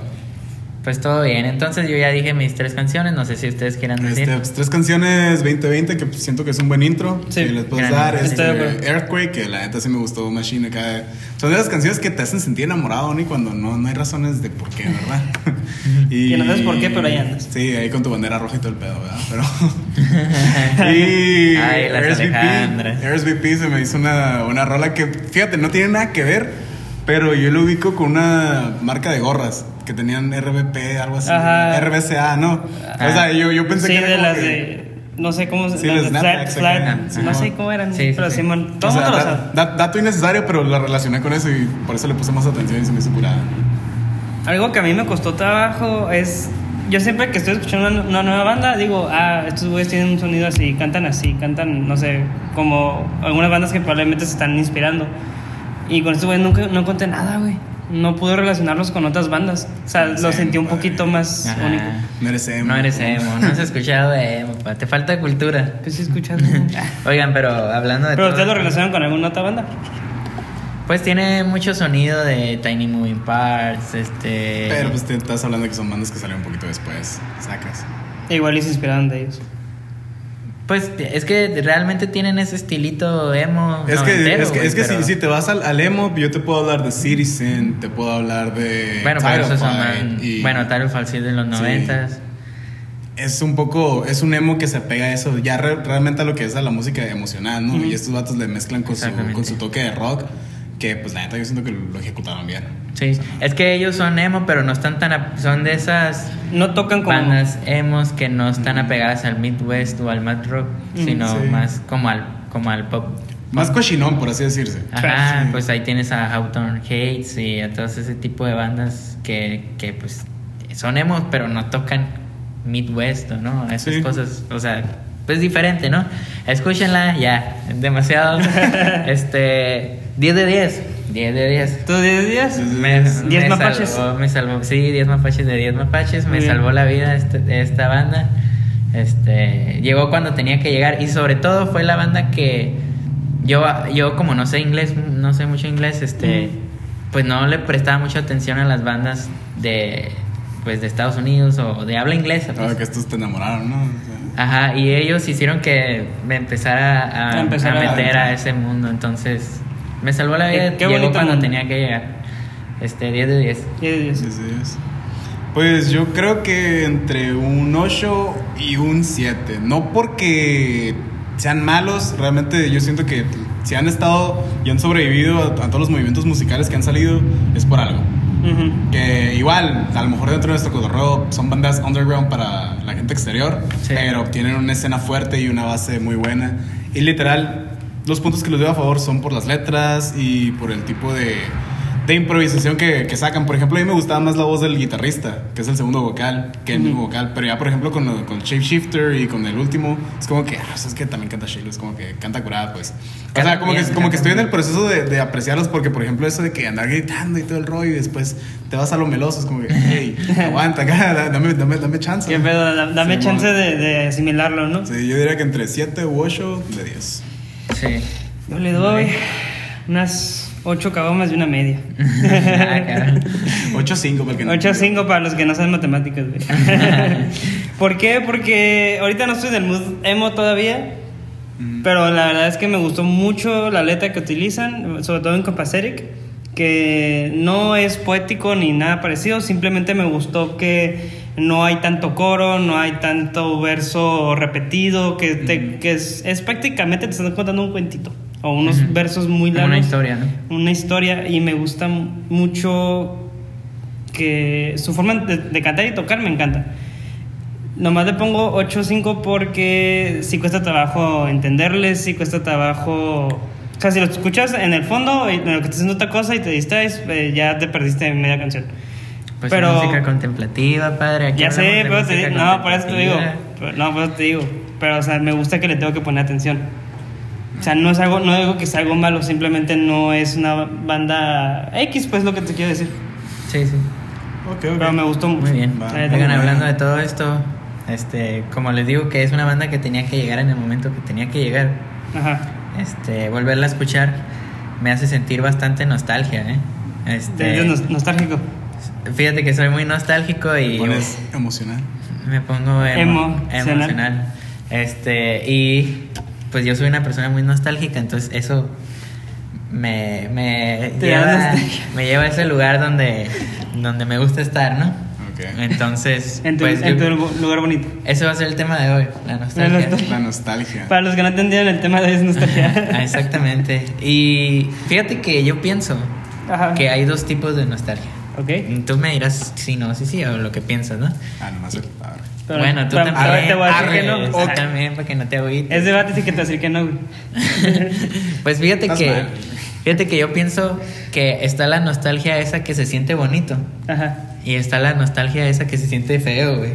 pues todo bien. Entonces yo ya dije mis tres canciones. No sé si ustedes quieran decir. Este, pues, tres canciones 2020 que pues, siento que es un buen intro. Sí. que les puedes Gran dar. Este, acuerdo. Earthquake, que la neta sí me gustó. Machine acá. Son de esas canciones que te hacen sentir enamorado, ni cuando no, no hay razones de por qué, ¿verdad? Que no sabes por qué, pero ahí andas. Sí, ahí con tu bandera roja y todo el pedo, ¿verdad? Pero. y. Ay, las. RSVP se me hizo una, una rola que, fíjate, no tiene nada que ver, pero yo lo ubico con una marca de gorras que tenían RBP, algo así. Ajá. RBCA, ¿no? O Ah. sea, yo, yo pensé Sí, que era de las que- de. No sé cómo se Sí, las snapbacks flat, flat, no Ajá. sé cómo eran, Sí, pero sí. Simón, todo O el sea, mundo lo da- sabe. da- dato innecesario, pero la relacioné con eso y por eso le puse más atención y se me hizo curada. Algo que a mí me costó trabajo es. Yo siempre que estoy escuchando una, una nueva banda, digo, ah, estos güeyes tienen un sonido así, cantan así, cantan, no sé, como algunas bandas que probablemente se están inspirando. Y con estos güeyes nunca no encontré nada, güey. No pude relacionarlos con otras bandas. O sea, lo Sí, sentí un poquito más Ajá. único. No eres emo. No eres emo, no has escuchado de emo, pa. te falta cultura. ¿Qué estoy escuchando? Oigan, pero hablando de Pero todo- ustedes lo relacionan con alguna otra banda. Pues tiene mucho sonido de Tiny Moving Parts, este... Pero pues te estás hablando que son bandas que salieron un poquito después. Sacas. Igual y se inspiraron de ellos. Pues es que realmente tienen ese estilito emo Es que, es que, güey, es que pero- si, si te vas al, al emo, yo te puedo hablar de Citizen, te puedo hablar de. Bueno, pero son y Bueno, sí de los Sí. noventas. Es un poco. Es un emo que se apega a eso, ya re- realmente a lo que es a la música emocional, ¿no? Y estos vatos le mezclan con su, con su toque de rock, que pues la neta yo siento que lo ejecutaron bien. Sí, es que ellos son emo, pero no están tan... ap- Son de esas No tocan como. bandas emos que no están apegadas al Midwest o al Mad Rock, sino sí. más como al, como al pop. Más cochinón, por así decirse. Ajá, pues ahí tienes a Hawthorne Hates y a todos ese tipo de bandas que, que pues son emos, pero no tocan Midwest o no, esas Sí. cosas, o sea, pues diferente, ¿no? Escúchenla, ya, demasiado. este, 10 de 10, 10 de 10. ¿Tú 10 días? Me, 10 me mapaches. salvó, me salvó, sí, 10 mapaches de 10 mapaches, me bien. salvó la vida este- esta banda. Este, llegó cuando tenía que llegar y sobre todo fue la banda que yo, yo como no sé inglés, no sé mucho inglés, este, pues no le prestaba mucha atención a las bandas de, pues de Estados Unidos o de habla inglesa. Claro pues. que estos te enamoraron, ¿no? O sea, Ajá, y ellos hicieron que me empezara a, A empezar a a- meter a ese mundo, entonces me salvó la vida. qué Llegó bonito cuando mundo. tenía que llegar. Este, 10 de 10. Y de Dios. sí, sí, es. Pues yo creo que entre un 8 y un 7. No porque sean malos, realmente yo siento que si han estado y han sobrevivido a, a todos los movimientos musicales que han salido, es por algo. Ujú. Que igual, a lo mejor dentro de nuestro cotorreo son bandas underground para la gente exterior, Sí. pero tienen una escena fuerte y una base muy buena. Y literal, los puntos que les doy a favor son por las letras y por el tipo de, de improvisación que, que sacan. Por ejemplo, a mí me gustaba más la voz del guitarrista, que es el segundo vocal, que el mismo vocal. Pero ya, por ejemplo, con, lo- con el Shapeshifter y con el último, es como que, ah, es que también canta Shale, es como que canta curada, pues. O sea, como, bien, que, como que estoy en el proceso de, de apreciarlos porque, por ejemplo, eso de que andar gritando y todo el rollo y después te vas a lo meloso, es como que, hey, aguanta acá, da- dame, dame, dame chance. Qué pedo, da- dame Sí, chance de, de asimilarlo, ¿no? Sí, yo diría que entre 7 u 8 de 10. Sí. Yo le doy unas 8 cabomas y una media. Ah, cabrón. 8-5 para el que no. 8 5 para los que no saben matemáticas, güey. ¿Por qué? Porque ahorita no estoy del mood emo todavía. Ujú. Pero la verdad es que me gustó mucho la letra que utilizan, sobre todo en Compasseric, que no es poético ni nada parecido, simplemente me gustó que no hay tanto coro, no hay tanto verso repetido, que, te- que es, es prácticamente te están contando un cuentito o unos versos muy largos. una historia, ¿no? Una historia y me gusta mucho que su forma de, de cantar y tocar me encanta. Nomás le pongo 8 o 5 porque sí cuesta trabajo entenderles, sí cuesta trabajo... O sea, si lo escuchas en el fondo, y en lo que estás haciendo otra cosa y te distraes, eh, ya te perdiste en media canción. Pues Pero- música contemplativa, padre. Aquí ya sé, pero te digo, no, por eso te digo, pero- no, por eso te digo, pero o sea, me gusta que le tengo que poner atención. O sea, no es algo, no digo que sea algo malo, simplemente no es una banda X, pues lo que te quiero decir. Sí, sí. Ok, ok. Pero me gustó mucho. Muy bien. Va. La neta, Oigan, hablando de todo esto, este, como les digo que es una banda que tenía que llegar en el momento que tenía que llegar. Ajá. Este, volverla a escuchar me hace sentir bastante nostalgia, ¿eh? Este, nos- nostálgico. Fíjate que soy muy nostálgico y pones emocional. me pongo emo- Emocional. emocional. Este, y pues yo soy una persona muy nostálgica, entonces eso me, me, lleva, me lleva a ese lugar donde, donde me gusta estar, ¿no? Ok. Entonces, En tu, pues en yo- tu lugar bonito. ese va a ser el tema de hoy, la nostalgia. nostalgia. La nostalgia. Para los que no entendieron el tema de es Ah, nostalgia. exactamente. Y fíjate que yo pienso Ajá. que hay dos tipos de nostalgia. Ok. Tú me dirás si no, sí, sí, o lo que piensas, ¿no? Ah, nomás el padre. Pero- bueno, tú también. pero te voy a decir que no. arre, tú Ok. también, para que no te agüites. Es debate sí que te decir que no, güey. Pues fíjate Estás que mal. fíjate que yo pienso que está la nostalgia esa que se siente bonito Ajá. y está la nostalgia esa que se siente feo, güey.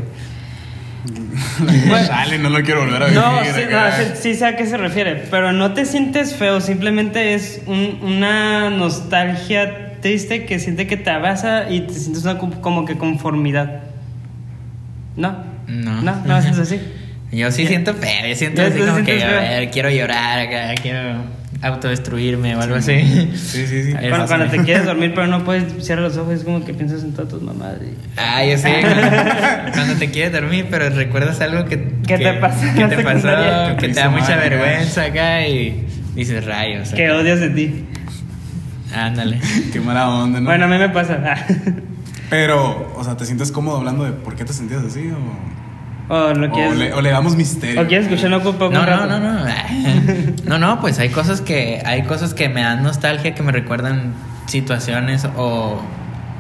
Dale, no lo quiero volver a vivir. No, sí, no, sí, sí sé a qué se refiere, pero no te sientes feo, simplemente es un- una nostalgia triste que siente que te abraza y te sientes una co- como que conformidad. ¿No? No. No, no es así. Yo sí Ya. siento feo, yo siento así te como que, sientes a feo. ver, quiero llorar acá, quiero autodestruirme o algo así. Sí, sí, sí. Cuando, te quieres dormir, pero no puedes cerrar los ojos, es como que piensas en todas tus mamadas. y- Ah, yo sé. Cuando, cuando te quieres dormir, pero recuerdas algo que, ¿Qué te pasó en que la te pasó, que Que te da mucha vergüenza acá y dices rayos. Que odias de ti. Ándale. Qué mala onda, ¿no? Bueno, a mí me pasa. Ah. Pero, o sea, ¿te sientes cómodo hablando de por qué te sentías así? ¿O, O lo o quieres. le, o le damos misterio? ¿O quieres escuchar un poco No, no, no, no. No, no, pues hay cosas que hay cosas que me dan nostalgia, que me recuerdan situaciones o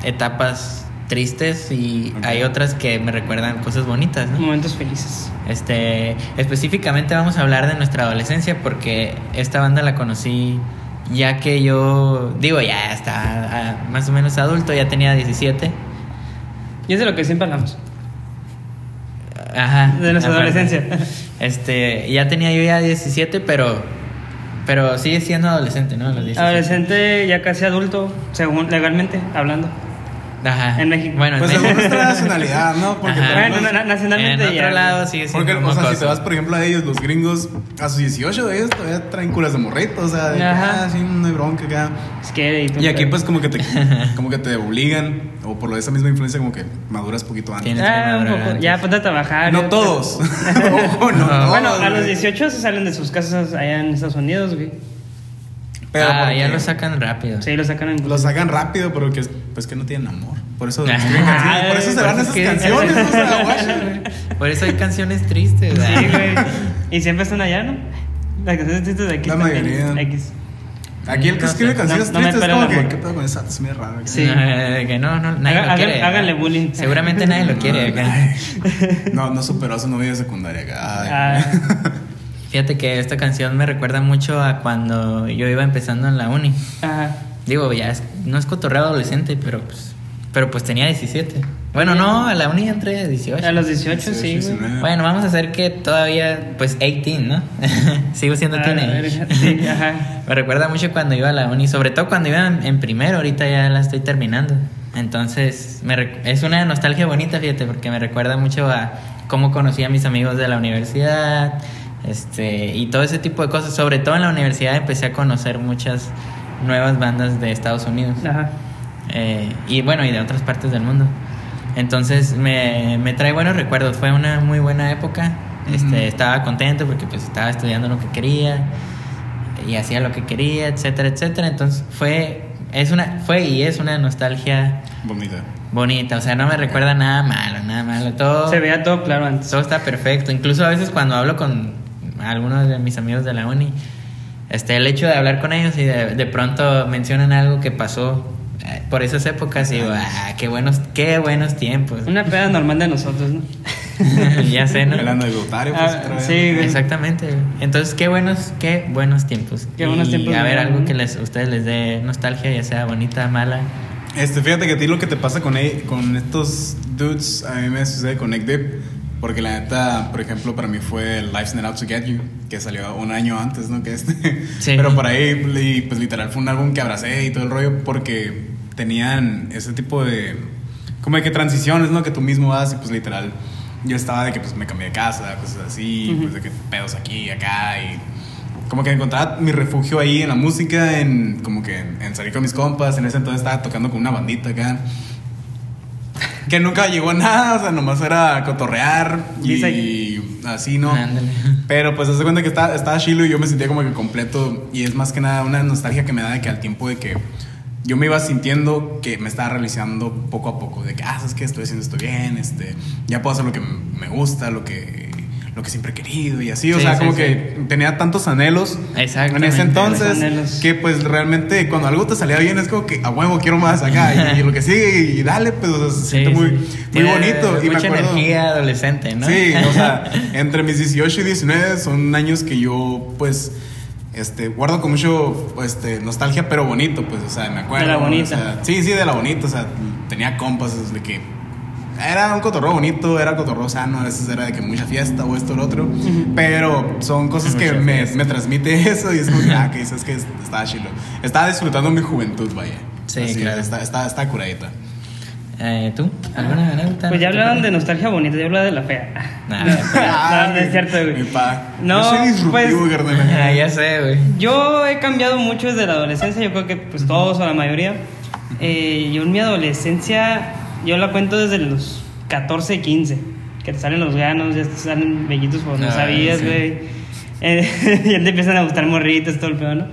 etapas tristes y Ok. hay otras que me recuerdan cosas bonitas, ¿no? Momentos felices. Este, específicamente vamos a hablar de nuestra adolescencia porque esta banda la conocí ya que yo, digo, ya está ah, más o menos adulto, ya tenía 17. Y es de lo que siempre hablamos. Ajá. De nuestra adolescencia. Este, ya tenía yo ya 17, pero pero sigue siendo adolescente, ¿no? A los 17. Adolescente, ya casi adulto, según legalmente hablando. Ajá. En México. Bueno, en Pues México. según nuestra nacionalidad, ¿no? Porque Ajá. Bueno, na- nacionalmente en otro ya. lado sigue siendo Porque, o sea, si te vas, por ejemplo, a ellos, los gringos, a sus 18, ellos todavía traen culas de morrito, o sea, de que, Ajá. ah, sí, no hay bronca acá. Y todo. Y aquí, pues, como que te, como que te obligan, o por lo de esa misma influencia, como que maduras poquito antes. Tienes- Ah, un que poco. Ya, ponte a trabajar. No todos. Ojo, no, No. todos, Bueno, a los güey. 18 se salen de sus casas allá en Estados Unidos, güey. Pero ah, porque ya lo sacan rápido. Sí, lo sacan en. Lo sacan rápido, pero que, pues que no tienen amor. Por eso, Ah, escriben canciones, por eso se por van eso esas es que- canciones, o sea, guacha, güey. Por eso hay canciones tristes. Sí, güey. Y siempre están allá, ¿no? Las canciones tristes de aquí. La mayoría. X. Aquí el que No escribe sé. canciones No- no me tristes es como el que. ¿qué pedo con esa? Es muy raro. Sí. Que no, no, nadie Haga- lo quiere. háganle bullying. Seguramente nadie lo quiere acá. No, no superó a su novia de secundaria acá. Ay. Fíjate que esta canción me recuerda mucho a cuando yo iba empezando en la uni. ajá. Digo, ya es- no es cotorreo adolescente, pero pues, pero pues tenía 17. Bueno, no, a la uni entré a 18. A los 18, sí, 18, güey. 19. Bueno, vamos a hacer que todavía, pues 18, ¿no? Sigo siendo Ah, teenager. Sí, ajá. Me recuerda mucho cuando iba a la uni, sobre todo cuando iba en, en primero, ahorita ya la estoy terminando. Entonces, me es una nostalgia bonita, fíjate, porque me recuerda mucho a cómo conocí a mis amigos de la universidad, este, y todo ese tipo de cosas. Sobre todo en la universidad empecé a conocer muchas nuevas bandas de Estados Unidos. Ajá. Eh, y bueno, y de otras partes del mundo. Entonces me, me trae buenos recuerdos. Fue una muy buena época. Este. Estaba contento porque pues estaba estudiando lo que quería y hacía lo que quería, etcétera, etcétera. Entonces fue, es una, fue y es una nostalgia Bonita. bonita. O sea, no me recuerda nada malo, nada malo. Todo, Se veía todo claro antes. todo está perfecto. Incluso a veces cuando hablo con algunos de mis amigos de la uni, este, el hecho de hablar con ellos y de, de pronto mencionan algo que pasó eh, por esas épocas y digo, ah, qué buenos, qué buenos tiempos. Una peda normal de nosotros, ¿no? ya sé, ¿no? El anecdotario, pues, Ah, otra vez. sí, güey. Exactamente. Entonces, qué buenos, qué buenos tiempos. Qué buenos Y tiempos A ver, algo que les, ustedes les dé nostalgia, ya sea bonita, mala. Este, fíjate que a ti lo que te pasa con, e- con estos dudes, a mí me sucede con Nick Dip. Porque la neta, por ejemplo, para mí fue Life's Not Out to Get You, que salió un año antes, ¿no? Que este. Sí. Pero por ahí, pues literal, fue un álbum que abracé y todo el rollo porque tenían ese tipo de. Como de que transiciones, ¿no? Que tú mismo vas y pues literal. Yo estaba de que pues me cambié de casa, cosas así, Ujú. pues de que pedos aquí acá y como que encontraba mi refugio ahí en la música, en como que en, en salir con mis compas. En ese entonces estaba tocando con una bandita acá. Que nunca llegó a nada, o sea, nomás era cotorrear y así, ¿no? Ándale. Pero pues hace cuenta que estaba, estaba chilo y yo me sentía como que completo. Y es más que nada una nostalgia que me da de que al tiempo de que yo me iba sintiendo que me estaba realizando poco a poco. De que, ah, sabes que estoy haciendo esto bien, este, ya puedo hacer lo que me gusta, lo que, lo que siempre he querido y así. O sea, sí, como sí. que tenía tantos anhelos en ese entonces que pues realmente cuando algo te salía bien es como que a huevo quiero más acá y, y lo que sigue y dale, pues o sea, se siente muy, muy bonito. Y me mucha acuerdo, energía adolescente, ¿no? Sí, o sea, entre mis 18 y 19 son años que yo, pues, este, guardo con mucho, este, nostalgia, pero bonito, pues, o sea, me acuerdo. De la bonita. o sea, sí, sí, de la bonita, o sea, tenía compas de que era un cotorreo bonito, era cotorreo sano, a veces era de que mucha fiesta o esto o lo otro, pero son cosas que me, me transmite eso y es como que, ah, que dices que estaba chilo. Estaba disfrutando mi juventud, vaya. Sí, Así, claro. Está, está, está curadita. Eh, ¿Tú? ¿Alguna anécdota? Pues ya hablaban de nostalgia bonita, yo hablaba de la fea. Nah, No, no es cierto, Mi güey. pa. No, Yo soy disruptivo, pues- carnal. Ah, ya sé, güey. Yo he cambiado mucho desde la adolescencia, yo creo que pues todos o la mayoría. Eh, yo en mi adolescencia, yo la cuento desde los 14, 15, que te salen los ganos, ya te salen bellitos por no Ah, sabías, sí. güey. Eh, ya te empiezan a gustar morritos, todo el pedo, ¿no?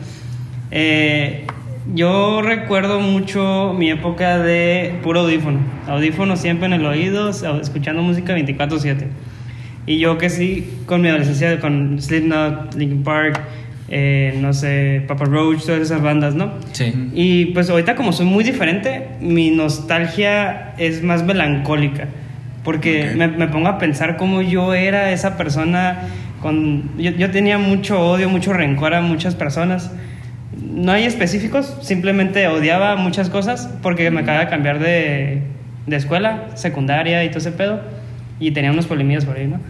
Eh, yo recuerdo mucho mi época de puro audífono. Audífono siempre en el oído, escuchando música 24/7. Y yo que sí, con mi adolescencia, con Slipknot, Linkin Park, eh, no sé, Papa Roach, todas esas bandas, ¿no? Sí. Y pues ahorita como soy muy diferente, mi nostalgia es más melancólica. Porque me, me pongo a pensar cómo yo era esa persona con... Yo, yo tenía mucho odio, mucho rencor a muchas personas. No hay específicos, simplemente odiaba muchas cosas porque me acaba de cambiar de, de escuela, secundaria y todo ese pedo. Y tenía unos problemillas por ahí, ¿no?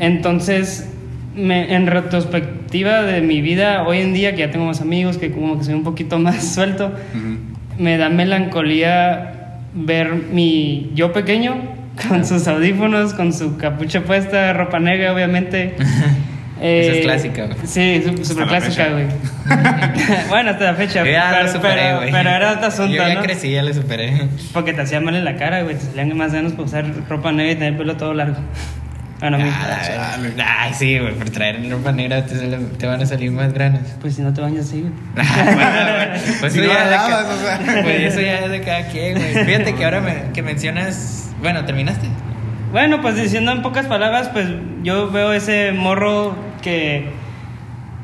Entonces, me- en retrospectiva de mi vida, hoy en día que ya tengo más amigos, que como que soy un poquito más suelto, Ujú. me da melancolía ver mi yo pequeño con sus audífonos, con su capucha puesta, ropa negra, obviamente. Esa es Eh, clásica, güey. Sí, súper clásica, güey. bueno, hasta la fecha. Yo ya pero, lo superé, pero- güey. pero era otro asunto, Yo ya ¿no? crecí, ya lo superé. Porque te hacía mal en la cara, güey. Te salían más ganas por usar ropa negra y tener pelo todo largo. Bueno, a mí. Ah, Ay, sí, güey, por traer ropa negra te, sale- te van a salir más granos. Pues si no te bañas así, güey. pues Si eso no ya lavas, o sea. Pues eso ya es de cada quien, güey. Fíjate que ahora me- que mencionas. Bueno, ¿terminaste? Bueno, pues diciendo en pocas palabras, pues yo veo ese morro que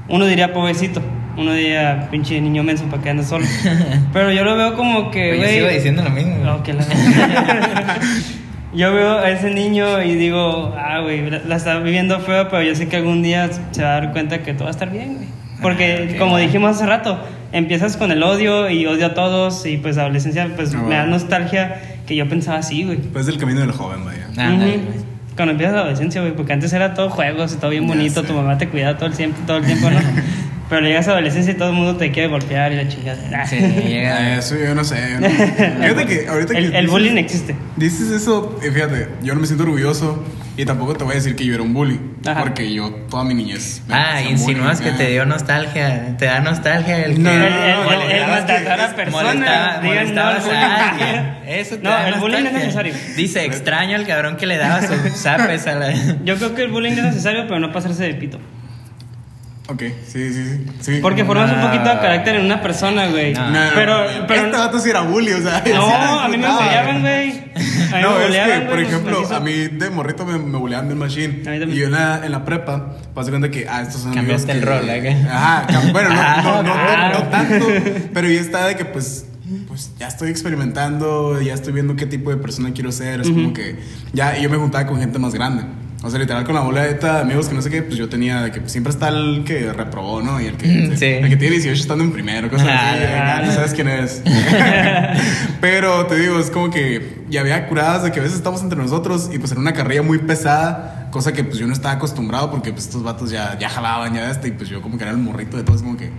uno diría pobrecito, uno diría pinche niño menso para que ande solo. Pero yo lo veo como que, güey. sigo diciendo lo mismo. güey. No, que la- yo veo a ese niño y digo, ah, güey, la, la está viviendo feo, pero yo sé que algún día se va a dar cuenta que todo va a estar bien, güey. Porque, Ah, como dijimos hace rato, empiezas con el odio y odio a todos y pues adolescencia, pues Ah, me da nostalgia que yo pensaba así, güey. Pues del camino del joven, vaya. Ujú. güey. Cuando empiezas la adolescencia, güey, porque antes era todo juegos y todo bien bonito, tu mamá te cuidaba todo el tiempo, todo el tiempo, ¿no? Pero llegas a la adolescencia y todo el mundo te quiere golpear y la chingada. Sí, llega. Eso yo no sé. yo no- Fíjate que ahorita que el, el dices- bullying existe. Dices eso, y fíjate, yo no me siento orgulloso y tampoco te voy a decir que yo era un bully, Ajá. porque yo toda mi niñez. me Ah, hacían insinúas que bullying, te dio nostalgia. Te da nostalgia el que. No, el no, el, el, el la maltratar a molestaba- no al a bullying. alguien. Eso te No, da el bullying es necesario. Dice, extraño al cabrón que le daba sus zapes a la. Yo creo que el bullying es necesario, pero no pasarse de pito. Ok, sí, sí, sí. sí. Porque formas un poquito de carácter en una persona, güey. No, no, pero, pero. Este vato sí era bully, o sea. No, a mí me buleaban, güey. No, me es que, por ejemplo, a mí de morrito me, me buleaban del machine. A mí también. Y yo en la, en la prepa, pasé cuenta que, ah, estos son amigos Cambiaste el que- rol, ¿eh? Ajá, cam- bueno, no, no, no, no, Ah. no tanto, pero yo estaba de que, pues, pues ya estoy experimentando, ya estoy viendo qué tipo de persona quiero ser. Es como que ya y yo me juntaba con gente más grande. O sea, literal, con la boleta de amigos que no sé qué, pues yo tenía de que pues, siempre está el que reprobó, ¿no? Y el que, Sí. el que tiene 18 estando en primero, cosas así. Ah, Ah, tú sabes quién eres. Pero te digo, es como que ya había curadas de que a veces estamos entre nosotros y pues era una carrilla muy pesada, cosa que pues yo no estaba acostumbrado porque pues estos vatos ya, ya jalaban ya este y pues yo como que era el morrito de todos, como que,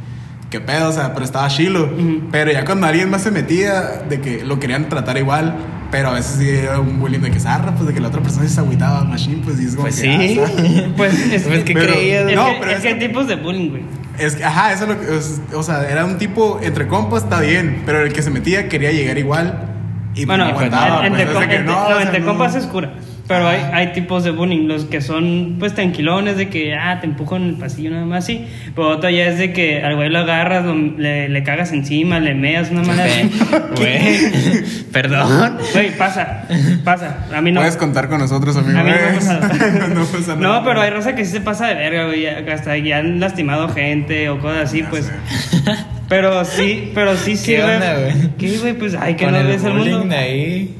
qué pedo, o sea, pero estaba chilo. Pero ya cuando alguien más se metía, de que lo querían tratar igual, pero a veces sí era un bullying de que zarra, pues de que la otra persona se agüitaba, machine, pues y es como Pues que, sí. ah, Pues es Pues que Pero- creías. Es, No, pero es es que hay tipos de bullying, güey. Es que, ajá, eso es lo que, es- o sea, era un tipo entre compas, está bien, pero el que se metía quería llegar igual y Bueno, no pues, aguantaba. en- entre, pues, de que entre- no, no, o sea, entre no. compas es cura. Pero hay, Ajá. hay tipos de bullying, los que son pues tranquilones, de que ah, te empujo en el pasillo nada más, sí. Pero otro ya es de que al güey lo agarras, lo- le, le cagas encima, le meas una así. Güey, perdón. Güey, pasa, pasa. A mí no. Puedes contar con nosotros, amigo. A mí no pasado. no pasa nada. No, pero hay raza que sí se pasa de verga, güey. Hasta ya han lastimado gente o cosas así, Ya pues. sé. Pero sí, pero sí ¿Qué sirve. onda, güey? ¿Qué, güey? Pues, ay, que no ves el bullying mundo. de ahí.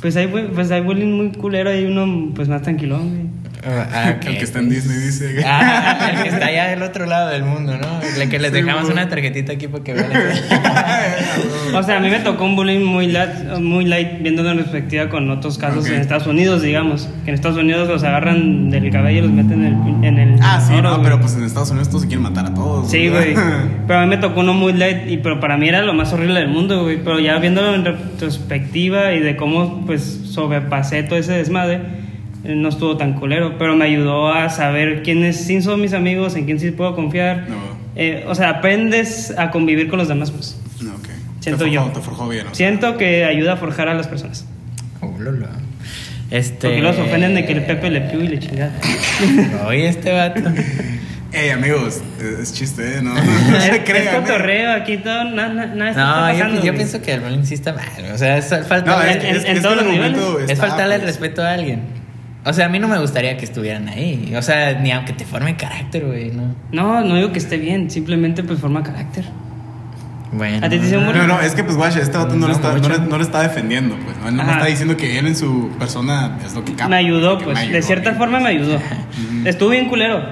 Pues hay, pues hay bullying muy culero y uno, pues, más tranquilón, güey. Ah, ok. El que está en Disney dice. Ah, el que está allá del otro lado del mundo, ¿no? El que les Sí, dejamos una tarjetita aquí para que vean. O sea, a mí me tocó un bullying muy light, muy light viéndolo en perspectiva con otros casos Ok. en Estados Unidos, digamos. Que en Estados Unidos los agarran del cabello y los meten en el... En el ah, sí, oro, no, güey. pero pues en Estados Unidos todos se quieren matar a todos. Sí, güey. Pero a mí me tocó uno muy light, y, pero para mí era lo más horrible del mundo, güey. Pero ya viéndolo en retrospectiva y de cómo, pues, sobrepasé todo ese desmadre, no estuvo tan culero. Pero me ayudó a saber quiénes sí son mis amigos, en quién sí puedo confiar. No. Eh, o sea, aprendes a convivir con los demás, pues. No, ok. Siento te forjó, yo. Te forjó bien. o sea. Siento que ayuda a forjar a las personas. Oh, lolo. Este. Porque los ofenden de que el Pepe le piu y le chingada. Oye, este vato. Ey, amigos, es, es chiste, ¿eh? No, no, es, se es crean. ¿eh? cotorreo, aquí todo, nada, nada, está No, yo, pasando. yo güey. pienso que el bullying sí está mal. O sea, es falta. No, es, en- es, en es todos que los en el momento Es está, faltarle el pues, respeto a alguien. O sea, a mí no me gustaría que estuvieran ahí. O sea, ni aunque te forme carácter, güey, ¿no? No, no digo que esté bien, simplemente pues forma carácter. Bueno. ¿A ti te? No, no, es que pues guacha, este vato no, No le está, no, le, no le está defendiendo, pues. No, Él no Ajá. está diciendo que él en su persona es lo que capta. me ayudó, pues. me de cierta forma me ayudó. Estuvo bien culero,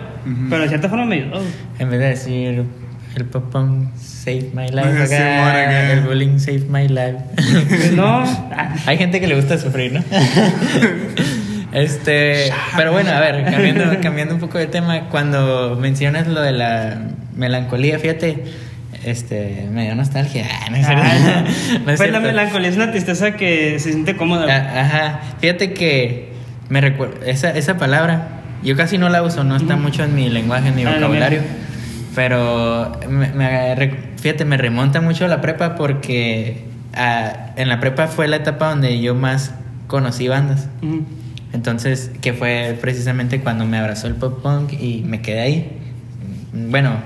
pero de cierta forma me ayudó. En vez de decir el popón save my life, Sí, acá, el bullying save my life. Pues no. Hay gente que le gusta sufrir, ¿no? este, pero bueno, a ver, cambiando, cambiando un poco de tema, cuando mencionas lo de la melancolía, fíjate, este, me dio nostalgia. No es. Ah, No la melancolía es una tristeza que se siente cómoda. Ah, Ajá, fíjate que me recuerda, esa, esa palabra, yo casi no la uso, no está mucho en mi lenguaje, en mi Ah, la vocabulario, pero me, fíjate, me remonta mucho a la prepa porque ah, en la prepa fue la etapa donde yo más conocí bandas. Entonces, que fue precisamente cuando me abrazó el pop punk y me quedé ahí. Bueno,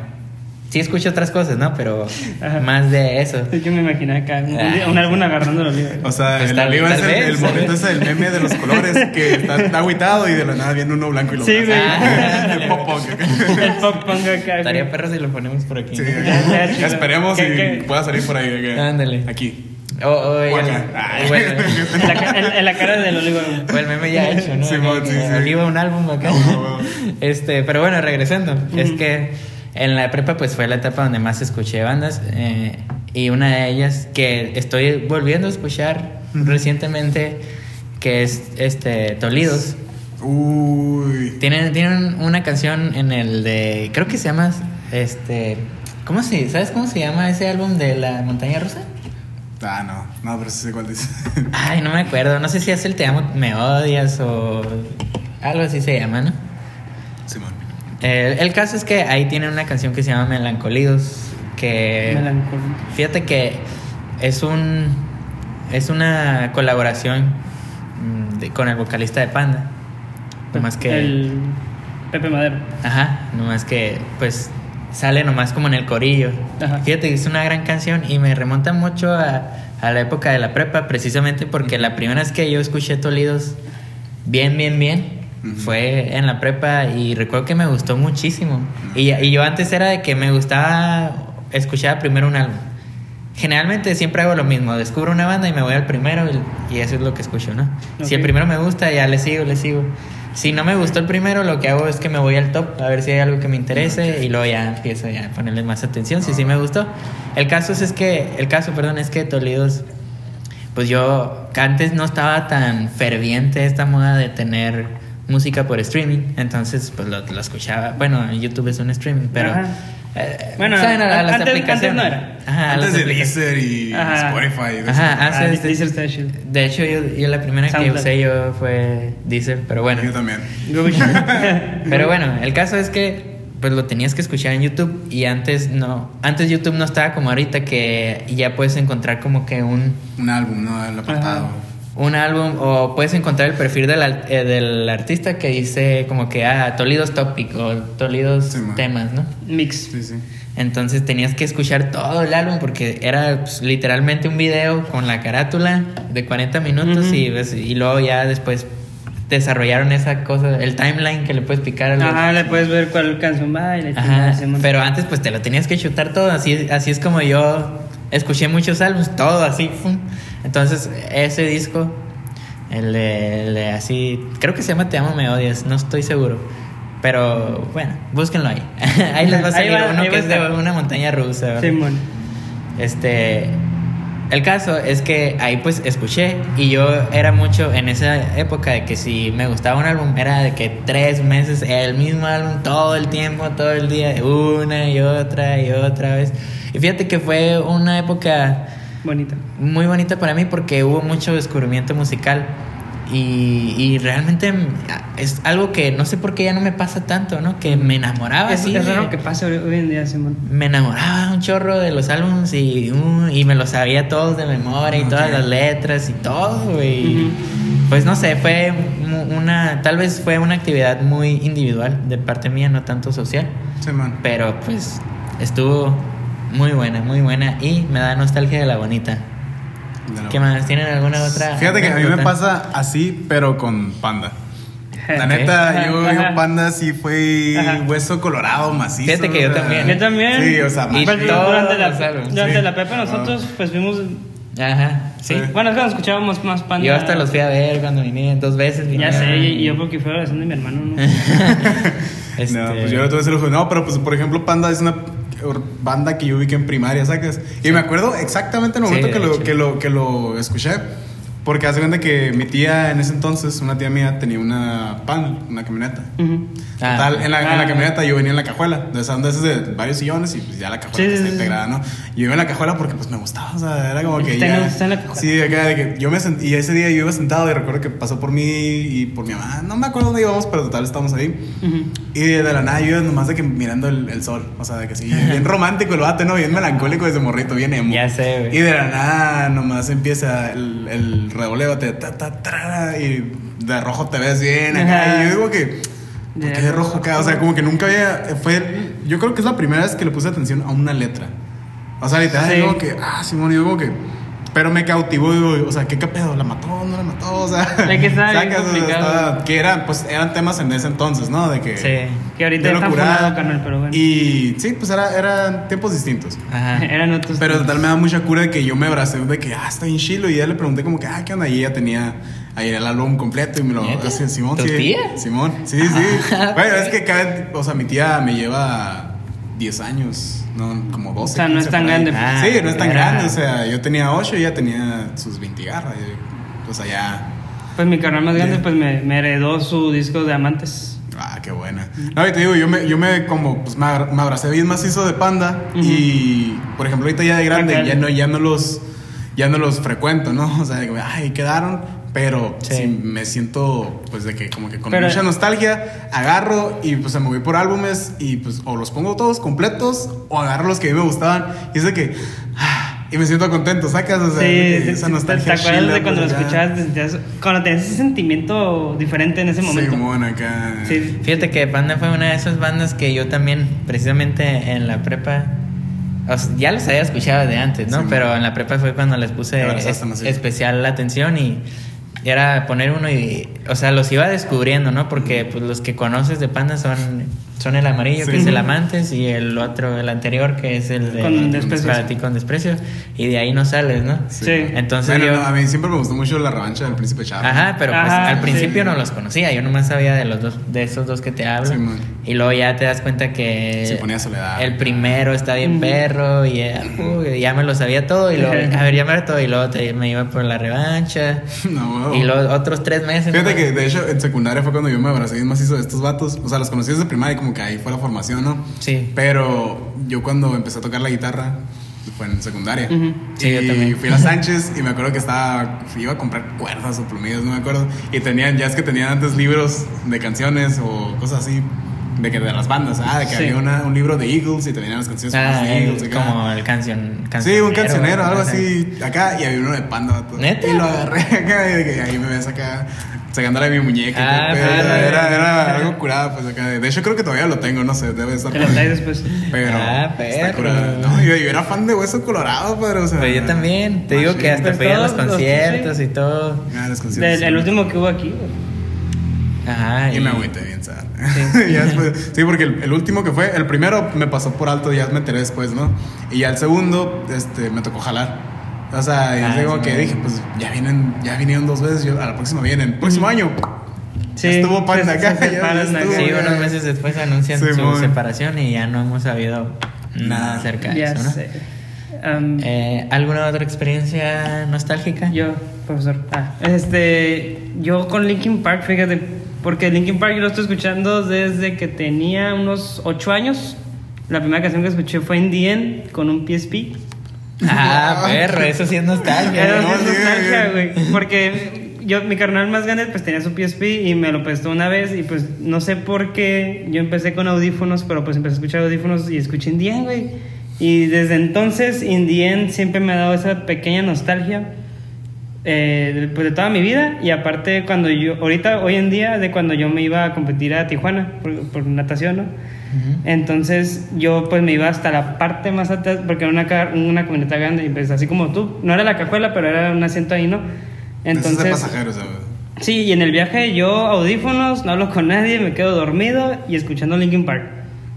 sí escucho otras cosas, ¿no? Pero Ajá. más de eso. Yo me imaginé acá un, Ah. un álbum agarrando los libros. O sea, Pues el tal- es el, vez, el momento ese del meme de los colores que está, está agüitado y de la nada viene uno blanco y lo Sí, güey. El pop punk. el pop punk acá. Estaría perro si lo ponemos por aquí. Sí, ¿no? Ya, ya, chido. Esperemos ¿Qué- y qué? pueda salir por ahí. Ándale. Aquí. O, o, O el, acá. Ay. o el- En la, ca- en- en la cara del olivo. güey. o el meme ya hecho, ¿no? Sí, sí. Oliva un álbum acá. No. Este, pero bueno, regresando. Es que en la prepa pues fue la etapa donde más escuché bandas eh, y una de ellas que estoy volviendo a escuchar recientemente que es este Tolidos. Uy. Tienen, tienen una canción en el de creo que se llama este ¿Cómo se, ¿Sabes cómo se llama ese álbum de la montaña rusa? Ah, no. No, pero sí sé cuál dice. Ay, no me acuerdo. No sé si es el Te amo, me odias o algo así se llama, ¿no? Simón. El, el caso es que ahí tienen una canción que se llama Melancolidos. Que Melancólico. fíjate que es un es una colaboración mm, de- con el vocalista de Panda. Nomás que El Pepe Madero. Ajá, nomás que pues sale nomás como en el corillo. Ajá. Fíjate que es una gran canción y me remonta mucho a, a la época de la prepa, precisamente porque la primera vez que yo escuché Tolidos bien, bien, bien, fue en la prepa y recuerdo que me gustó muchísimo. Y, y yo antes era de que me gustaba escuchar primero un álbum. Generalmente siempre hago lo mismo, descubro una banda y me voy al primero y, y eso es lo que escucho, ¿no? Si el primero me gusta, ya le sigo, le sigo. Si no me gustó el primero, lo que hago es que me voy al top a ver si hay algo que me interese y luego ya empiezo ya a ponerle más atención si sí me gustó. El caso es, es que el caso, perdón, es que Tolidos pues yo antes no estaba tan ferviente esta moda de tener música por streaming, entonces pues lo, lo escuchaba. Bueno, YouTube es un streaming, pero Ajá. Eh, Bueno, ¿saben? a, a las antes- aplicaciones. antes no era. Ajá, Antes de. Deezer y Ajá. Spotify. Ajá, Ah, Deezer está chido. De hecho, yo, yo la primera que usé yo fue Deezer, pero bueno. Yo también. Pero bueno, el caso es que pues lo tenías que escuchar en YouTube y antes no, antes YouTube no estaba como ahorita que ya puedes encontrar como que un, Un álbum, ¿no? El apartado. Ajá. Un álbum o puedes encontrar el perfil del, eh, del artista que dice como que ah, Tolidos Topic o Tolidos Sí, temas, ¿no? Mix. Sí, sí. Entonces tenías que escuchar todo el álbum porque era pues, literalmente un video con la carátula de 40 minutos y, ves- y luego ya después desarrollaron esa cosa, el timeline que le puedes picar a los... Ajá, le puedes ver cuál canción va y le Ajá, pero antes pues te lo tenías que chutar todo, así, así es como yo escuché muchos álbumes, todo así. fum. Entonces ese disco, el el así, creo que se llama Te amo, me odias, no estoy seguro. Pero bueno, búsquenlo ahí. ahí les va a salir va- uno que es de una montaña rusa. ¿verdad? Simón. Este, el caso es que ahí pues escuché y yo era mucho en esa época de que si me gustaba un álbum era de que tres meses el mismo álbum todo el tiempo, todo el día, una y otra y otra vez. Y fíjate que fue una época Bonita. muy bonita para mí porque hubo mucho descubrimiento musical y, y realmente mm, es algo que no sé por qué ya no me pasa tanto, ¿no? Que me enamoraba es, así. es de- que pase hoy, en día, Simón. me enamoraba un chorro de los álbumes y, uh, y me los sabía todos de memoria y todas las letras y todo, güey. Ujú. Pues no sé, fue mu- una, tal vez fue una actividad muy individual de parte mía, no tanto social, Sí, man. pero pues estuvo muy buena, muy buena y me da nostalgia de la bonita. La- ¿Qué más? ¿Tienen alguna otra? Fíjate que a mí me pasa así, pero con panda. La neta, yo, yo panda sí fue Ajá. hueso colorado, macizo. Fíjate que yo también. Yo también. Sí, o sea, Y Pues, todos durante la, durante sí. la Pepe nosotros pues fuimos... Ajá, sí. Sí. Bueno, es nos escuchábamos más panda. Yo hasta los fui a ver cuando vinieron dos veces. Ya vinieron. sé, y yo porque fue la oración de mi hermano, ¿no? Este, No, pues yo lo tuve ese lujo. No, pero pues por ejemplo, Panda es una banda que yo ubiqué en primaria, ¿sabes? Y me acuerdo exactamente el momento que, lo, que, lo, que lo escuché. Porque hace cuenta que mi tía en ese entonces, una tía mía, tenía una pan, una camioneta. Ujú. Ah, Total, en la, en la ah. camioneta yo venía en la cajuela. Esas de, esas de varios sillones y pues ya la cajuela Sí, está sí, integrada, ¿no? Yo iba en la cajuela porque pues me gustaba, o sea, era como que Está en- ya... está en la cajuela. Sí, acá de que yo me sent- y ese día yo iba sentado y recuerdo que pasó por mí y por mi mamá. No me acuerdo dónde íbamos, pero total estábamos ahí. Ujú. Y de la nada yo iba nomás de que mirando el, el sol. O sea, de que sí, bien romántico el vato, ¿no? Bien melancólico desde morrito, bien emo. Ya sé, güey. Y de la nada nomás empieza el, el revoleo, te, ta, ta, tra, y de rojo te ves bien acá. Ajá. Y yo digo que, ¿por De qué de rojo acá? O sea, como que nunca había, fue, yo creo que es la primera vez que le puse atención a una letra. O sea, literal, Sí. como que, ah, Simón, yo como que, pero me cautivó, digo, o sea, ¿qué pedo? ¿La mató? ¿No la mató? O sea, Es que estaba bien sacas, o sea, complicado. estaba- que eran, pues, eran temas en ese entonces, ¿no? De que, Sí. Que ahorita de está locura. funado, carnal, pero bueno. Y sí, pues era, eran tiempos distintos. Ajá. Eran otros. Pero total me da mucha cura de que yo me abracé de que, ah, está bien chilo. Y ya le pregunté como que, ah, ¿qué onda? Y ella tenía ahí el álbum completo y me lo... Así, Simón, ¿Tu sí. tía? Simón, sí, sí. Ah, bueno, es que cada... O sea, mi tía me lleva 10 años, no, como 12. O sea, no 15 es tan grande. Ah, sí, no es tan era- grande. O sea, yo tenía 8 y ella tenía sus 20 garras. O sea, ya... Pues mi carnal más grande, Ya. pues me, me heredó su disco de amantes. Ah, qué buena. No, y te digo, yo me, yo me como, pues me, abra- me abracé bien macizo de panda Ujú. y, por ejemplo, ahorita ya de grande, Acá. ya no, ya no los, ya no los frecuento, ¿no? O sea, ay, quedaron, pero Sí. me siento, pues, de que como que con Pero- mucha nostalgia, agarro y, pues, me voy por álbumes y, pues, o los pongo todos completos o agarro los que a mí me gustaban y es de que, ah, y me siento contento, sacas, o sea, Sí, de que sí, esa nostalgia ¿Te acuerdas chila, de cuando lo pues, acá. escuchabas? te sentías- cuando tenías ese sentimiento diferente en ese momento. Simón, acá. Sí. Fíjate que Panda fue una de esas bandas que yo también, precisamente en la prepa, o sea, ya los había escuchado de antes, ¿no? Sí, Pero en la prepa fue cuando les puse es- especial atención y, y era poner uno y, o sea, los iba descubriendo, ¿no? Porque pues los que conoces de Panda son, son el amarillo, que Sí. es el amantes, y el otro, el anterior, que es el de Con desprecio. para ti con desprecio, y de ahí no sales, ¿no? Sí. Entonces Bueno, yo... no, a mí siempre me gustó mucho la revancha del príncipe Charles. Ajá, pero pues Ajá, al sí. principio no los conocía, yo nomás sabía de los dos, de esos dos que te hablo. Sí, man. y luego ya te das cuenta que Se ponía soledad. el primero está bien Ujú. perro y ya, uy, ya me lo sabía todo y luego, a ver, ya me lo todo y luego te- me iba por la revancha. No. Y los otros tres meses. Fíjate ¿no? que de hecho en secundaria fue cuando yo me abracé bien macizo de estos vatos. O sea, los conocí desde primaria y como que ahí fue la formación, ¿no? Sí. Pero yo cuando empecé a tocar la guitarra fue en secundaria. Ujú. Sí, yo y también. fui a Sánchez y me acuerdo que estaba iba a comprar cuerdas o plumillas, no me acuerdo. Y tenían ya es que tenían antes libros de canciones o cosas así de que de las bandas, ah, de que Sí. había una- un libro de Eagles y tenían las canciones Ah, de Eagles como el canción, Sí, un cancionero, algo así. Acá, y había uno de panda. ¿Neta? Y lo agarré acá, y de que ahí me ves acá, sacándole mi muñeca. y Ah, pedo. padre. era, era algo curado, pues acá. De hecho, creo que todavía lo tengo, no sé, debe estar Te por lo ahí. traes después. Pero Ah, está perro. curado. No, yo, yo era fan de Hueso Colorado, pero, o sea. Pero yo también, te digo que hasta Pues fui a los los- conciertos y todo. Ah, Del- sí. el último que hubo aquí, güey. Ajá. Y me agüité bien, sad. Ya después- sí, porque el, el último que fue, el primero me pasó por alto, ya me enteré después, ¿no? Y ya el segundo, este, me tocó jalar. O sea, y Ah, digo sí, que dije, pues ya vienen, ya vinieron dos veces, yo a la próxima vienen. Próximo año. Sí, estuvo Panda se- acá, se ya- estuvo. Sí, unos meses después anuncian su Simón. separación y ya no hemos sabido nada acerca de Ya eso, ¿no? sé. Am, Eh, ¿Alguna otra experiencia nostálgica? Yo, profesor. Ah, este, yo con Linkin Park, fíjate, porque Linkin Park yo lo estoy escuchando desde que tenía unos 8 años. La primera canción que escuché fue In The End con un PSP. Ah, perro, eso sí es nostalgia. No, sí, nostalgia, güey. Porque yo, mi carnal más grande, pues tenía su PSP y me lo prestó una vez. Y pues no sé por qué yo empecé con audífonos, pero pues empecé a escuchar audífonos y escuché In The End, güey. Y desde entonces, In The End siempre me ha dado esa pequeña nostalgia. eh, de- pues de toda mi vida y aparte cuando yo ahorita hoy en día de cuando yo me iba a competir a Tijuana por, por natación no Entonces yo pues me iba hasta la parte más atrás porque era una, una camioneta grande y pues así como tú, no era la cajuela pero era un asiento ahí, ¿no? Entonces, de Entonces, pasajeros, ¿sabes? sí, y en el viaje yo audífonos, no hablo con nadie, me quedo dormido y escuchando Linkin Park.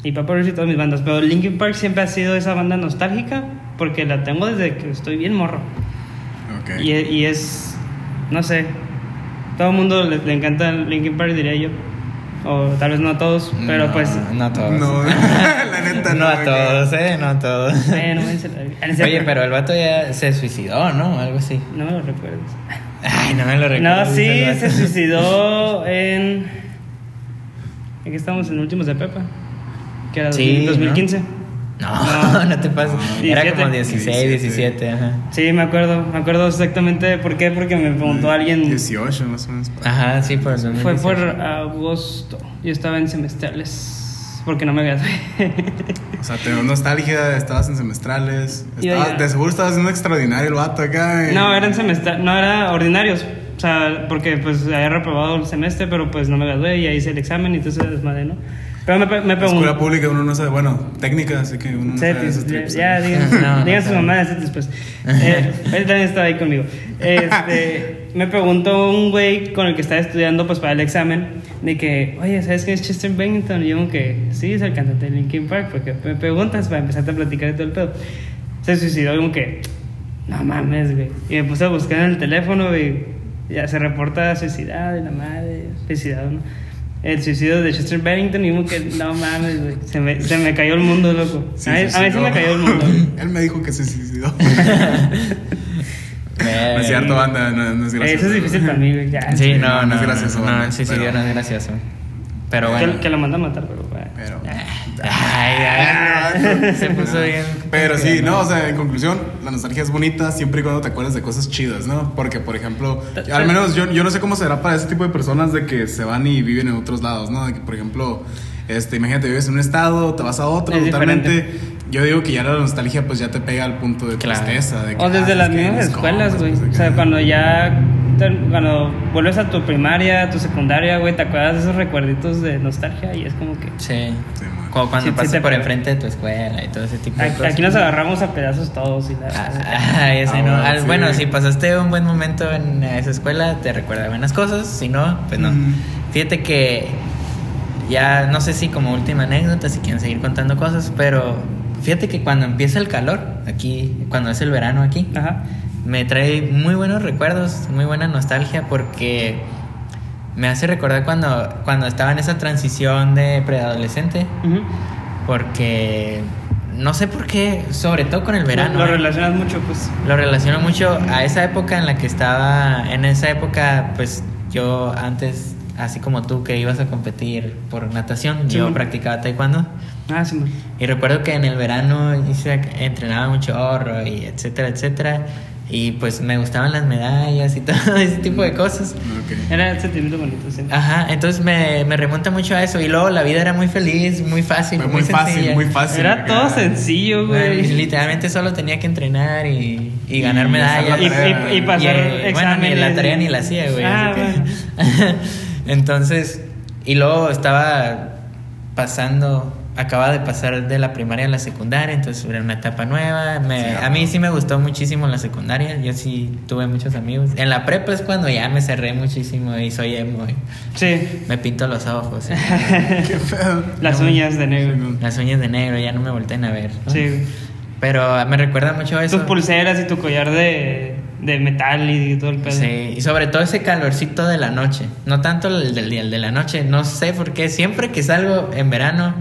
Y Papa Roach y todas mis bandas, pero Linkin Park siempre ha sido esa banda nostálgica porque la tengo desde que estoy bien morro. Ok. Y, y es, no sé, todo el mundo le, le encanta Linkin Park, diría yo. O tal vez no a todos, pero No, pues... No a todos. No, la neta no no, a todos, eh, no a todos. Bueno, Ah, Oye, pero el vato ya se suicidó, ¿no? Algo así. No me lo recuerdes. Ay, no me lo recuerdo. No, sí, se suicidó en. ¿En qué estamos? En Últimos de Pepa. Que era Sí, 2015. No, no te pases. Era 17. como 16, 17, ajá. Sí, me acuerdo. Me acuerdo exactamente por qué. Porque me preguntó alguien. 18 más o menos. ahí. Ajá, sí, por el Fue 2018. por agosto. Yo estaba en semestrales. Porque no me gradué. O sea, te dio nostalgia, estabas en semestrales. Estabas- ya. De seguro estabas haciendo extraordinario el vato acá. y- no, eran semestrales. No, era ordinarios. O sea, porque pues había reprobado el semestre, pero pues no me gradué. Y ya hice el examen y entonces desmadre, ¿no? Pero me, me Escuela preguntó. pública uno no sabe, bueno, técnica, así que uno no sabe Cetis, esos ya, ya, ¿no? digan, No, no digan sabe. mamás de Cetis, pues. Eh, él también estaba ahí conmigo. Este, me preguntó un güey con el que estaba estudiando pues para el examen de que, oye, ¿sabes quién es Chester Bennington? Y yo como que, sí, es el cantante de Linkin Park, porque me preguntas para empezarte a platicar de todo el pedo. Se suicidó como que, no mames, güey. Y me puse a buscar en el teléfono y ya se reporta suicidado y la madre, suicidado, ¿no? El suicidio de Chester Bennington y como que, no mames, güey. Se me, se me cayó el mundo, loco. Sí, a, mí, sí, a mí sí, se no. me cayó el mundo. Él me dijo que se suicidó. No es cierto, banda, no, no es gracioso. Eso es difícil para mí, güey. Ya. Sí, no, no no. es gracioso, No, banda, el suicidio pero- no es gracioso. Pero Que, bueno. que lo manda a matar, pero, güey. Pero, Ay, ay, se puso bien. pero sí, no, o sea, en conclusión, la nostalgia es bonita siempre y cuando te acuerdas de cosas chidas, ¿no? Porque, por ejemplo, al menos yo, yo no sé cómo será para ese tipo de personas de que se van y viven en otros lados, ¿no? De que, por ejemplo, este, imagínate, vives en un estado, te vas a otro, Es totalmente. diferente. Yo digo que ya la nostalgia, pues ya te pega al punto de Claro. tristeza. De que, O desde ah, las mismas mis escuelas, güey. pues, O sea, cuando ya. te- Cuando vuelves a tu primaria, a tu secundaria, güey, te acuerdas de esos recuerditos de nostalgia y es como que. Sí. Sí, cuando Sí, sí pasas te por enfrente de tu escuela y todo ese tipo de Aquí, cosas. aquí nos agarramos a pedazos todos y la. Ah, ese Ah, no. bueno, sí. Si pasaste un buen momento en esa escuela, te recuerda buenas cosas. Si no, pues no. Fíjate que ya no sé si como última anécdota, si quieren seguir contando cosas, pero fíjate que cuando empieza el calor, aquí, cuando es el verano aquí, Ajá. me trae muy buenos recuerdos, muy buena nostalgia porque me hace recordar cuando, cuando estaba en esa transición de preadolescente, porque no sé por qué, sobre todo con el verano. Lo ¿eh? relacionas mucho, pues. Lo relaciono mucho a esa época en la que estaba, en esa época, pues yo antes, así como tú que ibas a competir por natación, Sí, yo man. practicaba taekwondo. Ah, sí, man. Y recuerdo que en el verano hice, entrenaba mucho chorro y etcétera, etcétera. Y pues me gustaban las medallas y todo ese tipo de cosas. Era el sentimiento bonito, sí. Ajá, entonces me, me remonta mucho a eso. Y luego la vida era muy feliz, muy fácil. Fue muy fácil, sencilla. muy fácil. Era todo sencillo, Bueno, güey. literalmente solo tenía que entrenar y, y ganar Y medallas. Y, y pasar Y, eh, Bueno, ni exámenes. la tarea ni la hacía, güey. Ah, Entonces, y luego estaba pasando, acaba de pasar de la primaria a la secundaria, entonces era una etapa nueva. Me- Sí, a mí sí me gustó muchísimo la secundaria, yo sí tuve muchos amigos. En la prepa es cuando ya me cerré muchísimo y soy emo. y Sí. me pinto los ojos, Qué feo. Las uñas de negro. las uñas de negro, ya no me volteen a ver. ¿no? Sí. Pero me recuerda mucho eso. Tus pulseras y tu collar de, de metal y todo el pedo. Sí, y sobre todo ese calorcito de la noche. No tanto el del día, el de la noche. No sé por qué. Siempre que salgo en verano,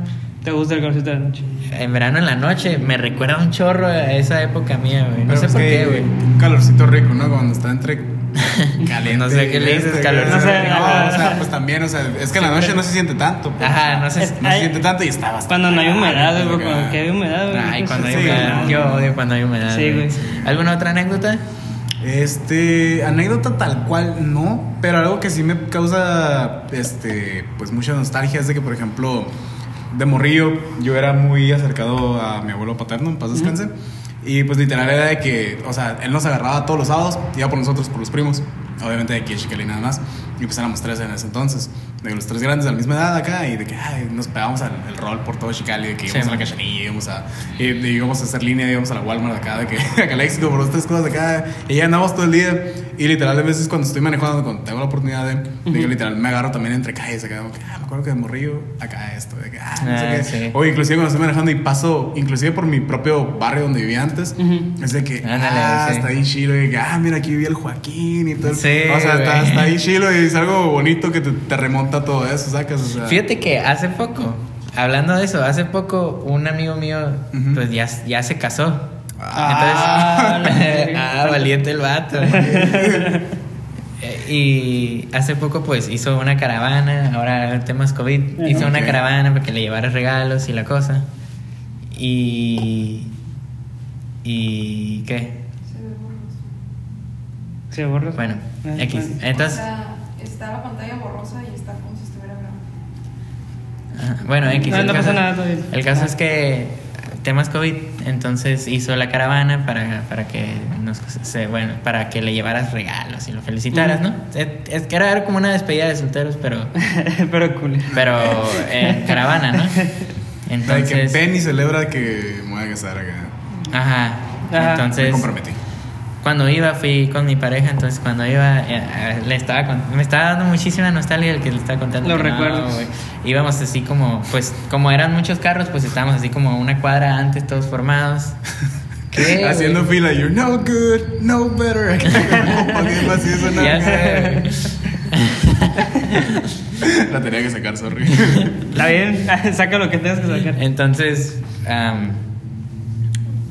¿Te gusta el calorcito de la noche? en verano en la noche, me recuerda un chorro a esa época mía, güey. No Pero sé por qué, güey. Un calorcito rico, ¿no? Cuando está entre caliente. No sé qué le dices, este, calorcito. No, No sé, no, o sea, pues también, o sea, es que en la noche no se siente tanto. pues. Ajá, no sé. Es- No se siente tanto y está bastante. Cuando no hay humedad, güey. porque Cuando que hay humedad, güey. Ay, cuando hay humedad. Yo odio cuando hay humedad. Sí, güey. ¿Alguna otra anécdota? Este, anécdota tal cual no, pero algo que sí me causa, este, pues mucha nostalgia es de que, por ejemplo, de morrillo yo era muy acercado a mi abuelo paterno, en paz descanse, y pues literal era de que, o sea, él nos agarraba todos los sábados, iba por nosotros, por los primos, obviamente de aquí a Chicali nada más, y pues éramos tres en ese entonces, de los tres grandes de la misma edad acá, y de que ay, nos pegamos al, el rol por todo Chicali, de que íbamos Sí, a la cachanilla, íbamos a, y, íbamos a hacer línea, íbamos a la Walmart acá, de que acá al éxito por las tres cosas de acá, y ya andamos todo el día, y literal a veces cuando estoy manejando, cuando tengo la oportunidad de, de que literal me agarro también entre calles, acá, como que, ah, me acuerdo que de morrillo, acá esto, de que, ah, no sé Ah, qué. sí. O inclusive cuando estoy manejando y paso, inclusive por mi propio barrio donde vivía antes, Ujú. es de que, Ándale, ah, sí. está ahí chilo, y que, ah, mira, aquí vivía el Joaquín y todo. el- o sea, está, está ahí chilo y es algo bonito que te, te remonta todo eso, sacas, o sea. Fíjate que hace poco, hablando de eso, hace poco un amigo mío, pues ya, ya se casó. Ah, Entonces, ah, valiente el vato. Y hace poco pues hizo una caravana, ahora temas COVID, hizo una caravana para que le llevara regalos y la cosa. Y... ¿Y qué? Se borra. Bueno, Ah, X. bueno. Entonces, O sea, está la pantalla borrosa y está como si estuviera grabando. ajá, bueno, X. No, el no caso- pasa nada, bien. El caso Ajá. es que temas COVID, entonces hizo la caravana para, para que nos, se- bueno, para que le llevaras regalos y lo felicitaras. ¿no? Es, que era como una despedida de solteros, pero Pero cool. pero en caravana, ¿no? De que Entonces, ven y celebra que me voy a casar acá. ajá. Ajá. Me Entonces, comprometí. Cuando iba fui con mi pareja, entonces cuando iba eh, eh, le estaba con- me estaba dando muchísima nostalgia el que le estaba contando. Los no, recuerdos. güey. Íbamos así como pues como eran muchos carros, pues estábamos así como una cuadra antes todos formados. ¿Qué, Haciendo fila, you're no good, no better. Así de sonar. Ya sé. La tenía que sacar, sorry. Está bien, saca lo que tengas que sacar. Entonces, am,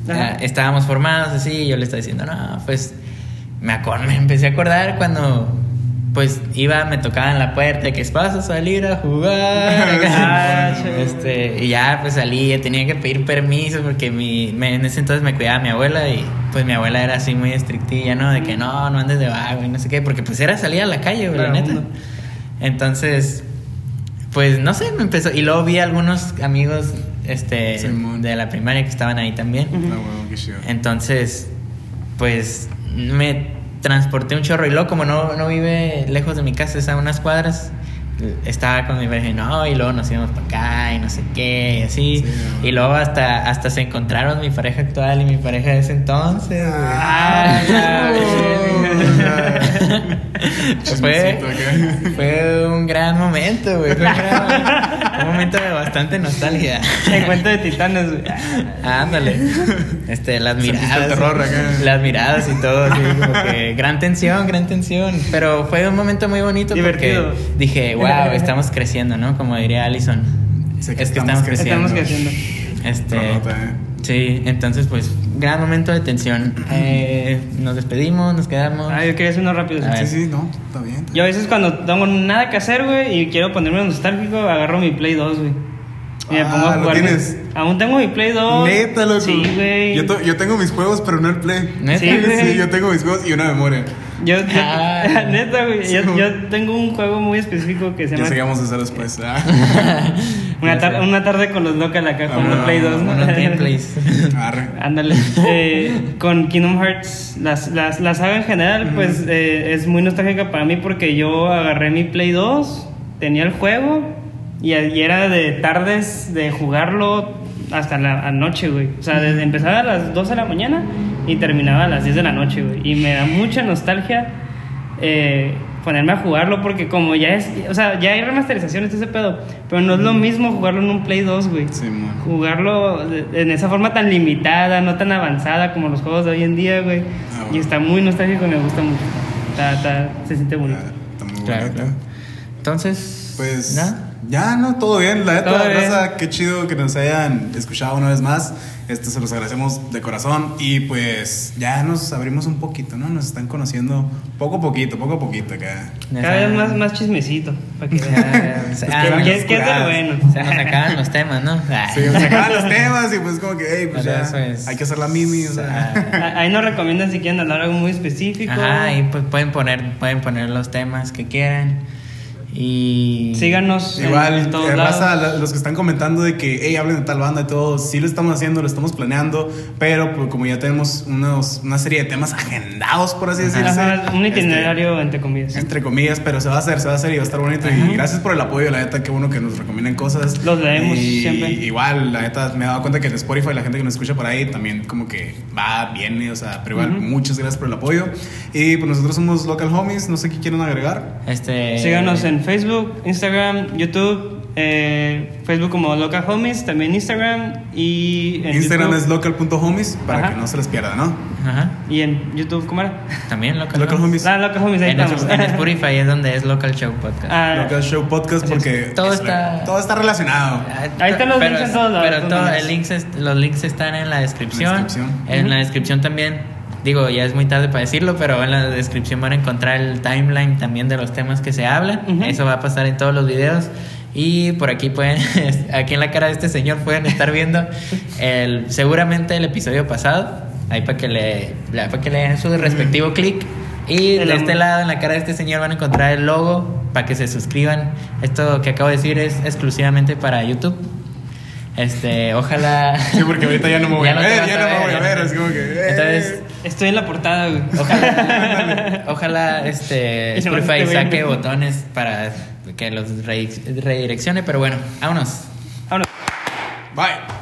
Ajá. estábamos formados así, y yo le estaba diciendo, no, pues me, me empecé a acordar cuando pues iba, me tocaban la puerta, que es vas a salir a jugar. Este, y ya pues salí, tenía que pedir permiso porque mi, me- en ese entonces me cuidaba mi abuela y pues mi abuela era así muy estrictilla, ¿no? De que no, no andes de vago y no sé qué, porque pues era salir a la calle, la neta. Entonces, pues no sé, me empezó. Y luego vi algunos amigos este, Simón. de la primaria que estaban ahí también. No, qué chido. Entonces, pues me transporté un chorro. Y luego, como no, no vive lejos de mi casa, es a unas cuadras, estaba con mi pareja no, y luego nos íbamos para acá y no sé qué, y así. Sí, no. y luego hasta, hasta se encontraron mi pareja actual y mi pareja de ese entonces. Ah, la fue, fue un gran momento, güey. Fue un, gran- un momento de bastante nostalgia. Encuentro de titanes, güey. Ándale. Este, las miradas. terror acá. Las miradas y todo, así como que gran tensión, gran tensión. Pero fue un momento muy bonito Divertido. porque dije, wow, estamos creciendo, ¿no? Como diría Allison. Sé que es que estamos estamos creciendo. Estamos creciendo. Este, nota, eh. sí, entonces pues gran momento de tensión. Eh, nos despedimos, nos quedamos. Ah, yo quería hacer uno rápido. Sí, sí, no, está bien. está Yo a veces cuando tengo nada que hacer, güey, y quiero ponerme nostálgico, agarro mi Play 2, güey. Y me Ah, pongo a ¿lo jugar. tienes? Aún tengo mi Play 2. Neta, loco. Sí, güey. Yo, yo tengo mis juegos, pero no el play. ¿Neta? Sí. Sí, yo tengo mis juegos y una memoria. Yo, yo- Ah. neta, güey. Sí, Yo, yo tengo un juego muy específico que se Ya llama sé qué vamos a hacer después. Ah. una, Ya tar- una tarde con los local acá, con Ah, los Play 2, ¿no? Ándale. Eh, con Kingdom Hearts, las, las, la saga en general, pues eh, es muy nostálgica para mí porque yo agarré mi Play 2, tenía el juego y, y era de tardes de jugarlo hasta la noche, güey. O sea, desde empezaba a las 2 de la mañana y terminaba a las 10 de la noche, güey. Y me da mucha nostalgia eh, ponerme a jugarlo porque como ya es, o sea, ya hay remasterizaciones de ese pedo, pero no es lo mismo jugarlo en un Play 2, güey Simón. jugarlo de- en esa forma tan limitada, no tan avanzada como los juegos de hoy en día, güey. Ah, Y está muy nostálgico y me gusta mucho. Está, está- se siente bonito. Ah, Está muy Claro, bonito. claro. Entonces, Pues ¿no? Ya, no, todo bien. La neta, raza, qué chido que nos hayan escuchado una vez más. Esto se los agradecemos de corazón. Y pues ya nos abrimos un poquito, ¿no? Nos están conociendo poco a poquito, poco a poquito acá. Cada vez más, más chismecito. Para que o sea, que ah, eran ¿Qué, qué es de bueno? Se nos acaban los temas, ¿no? Sí, se acaban los temas y pues como que, hey, pues ya, eso es- hay que hacer la mimi, o sea. Ah, Ahí nos recomiendan si quieren hablar algo muy específico. Ajá, y pues pueden poner, pueden poner los temas que quieran. Y Síganos Igual, en, todos eh, raza, lados. la- los que están comentando de que, hey, hablen de tal banda y todo, sí lo estamos haciendo, lo estamos planeando, pero pues, como ya tenemos unos, una serie de temas agendados, por así decirse. Ajá, un este, itinerario entre comillas. entre comillas, pero se va a hacer, se va a hacer y va a estar bonito. Y gracias por el apoyo, la neta, qué bueno que nos recomienden cosas. Los leemos Y siempre. Igual, la neta, me he dado cuenta que en Spotify la gente que nos escucha por ahí también como que va, viene, o sea, pero igual, Ujú. muchas gracias por el apoyo. Y pues nosotros somos Local Homies, no sé qué quieren agregar. este Síganos en Facebook, Instagram, YouTube. eh, Facebook como Loca Homies, también Instagram y en Instagram YouTube. es local.homies para Ajá. que no se les pierda, ¿no? Ajá. Y en YouTube, ¿cómo era? También local, Local. Homies. Ah, Loca Homies, ahí En, estamos. en Spotify es donde es Local Show Podcast. Ah, Local Show Podcast es. porque Todo es- está- todo está relacionado. Ah, Ahí están los pero- links en todos lados, Pero todo- el links es- los links están en la descripción. En la descripción. En la Ujú. descripción también Digo, ya es muy tarde para decirlo, pero en la descripción van a encontrar el timeline también de los temas que se hablan. Ujú. Eso va a pasar en todos los videos. Y por aquí pueden, aquí en la cara de este señor pueden estar viendo el, seguramente el episodio pasado. Ahí para que le, para que le den su respectivo clic. Y de este lado, en la cara de este señor, van a encontrar el logo para que se suscriban. Esto que acabo de decir es exclusivamente para YouTube. Este, ojalá. Sí, porque ahorita ya no me voy a ver, ya no me voy a ver, es como que, eh. Entonces, Estoy en la portada, güey. Ojalá, ojalá este, Spotify saque bien. botones para que los re- redireccione, pero bueno, vámonos. Vámonos. Bye.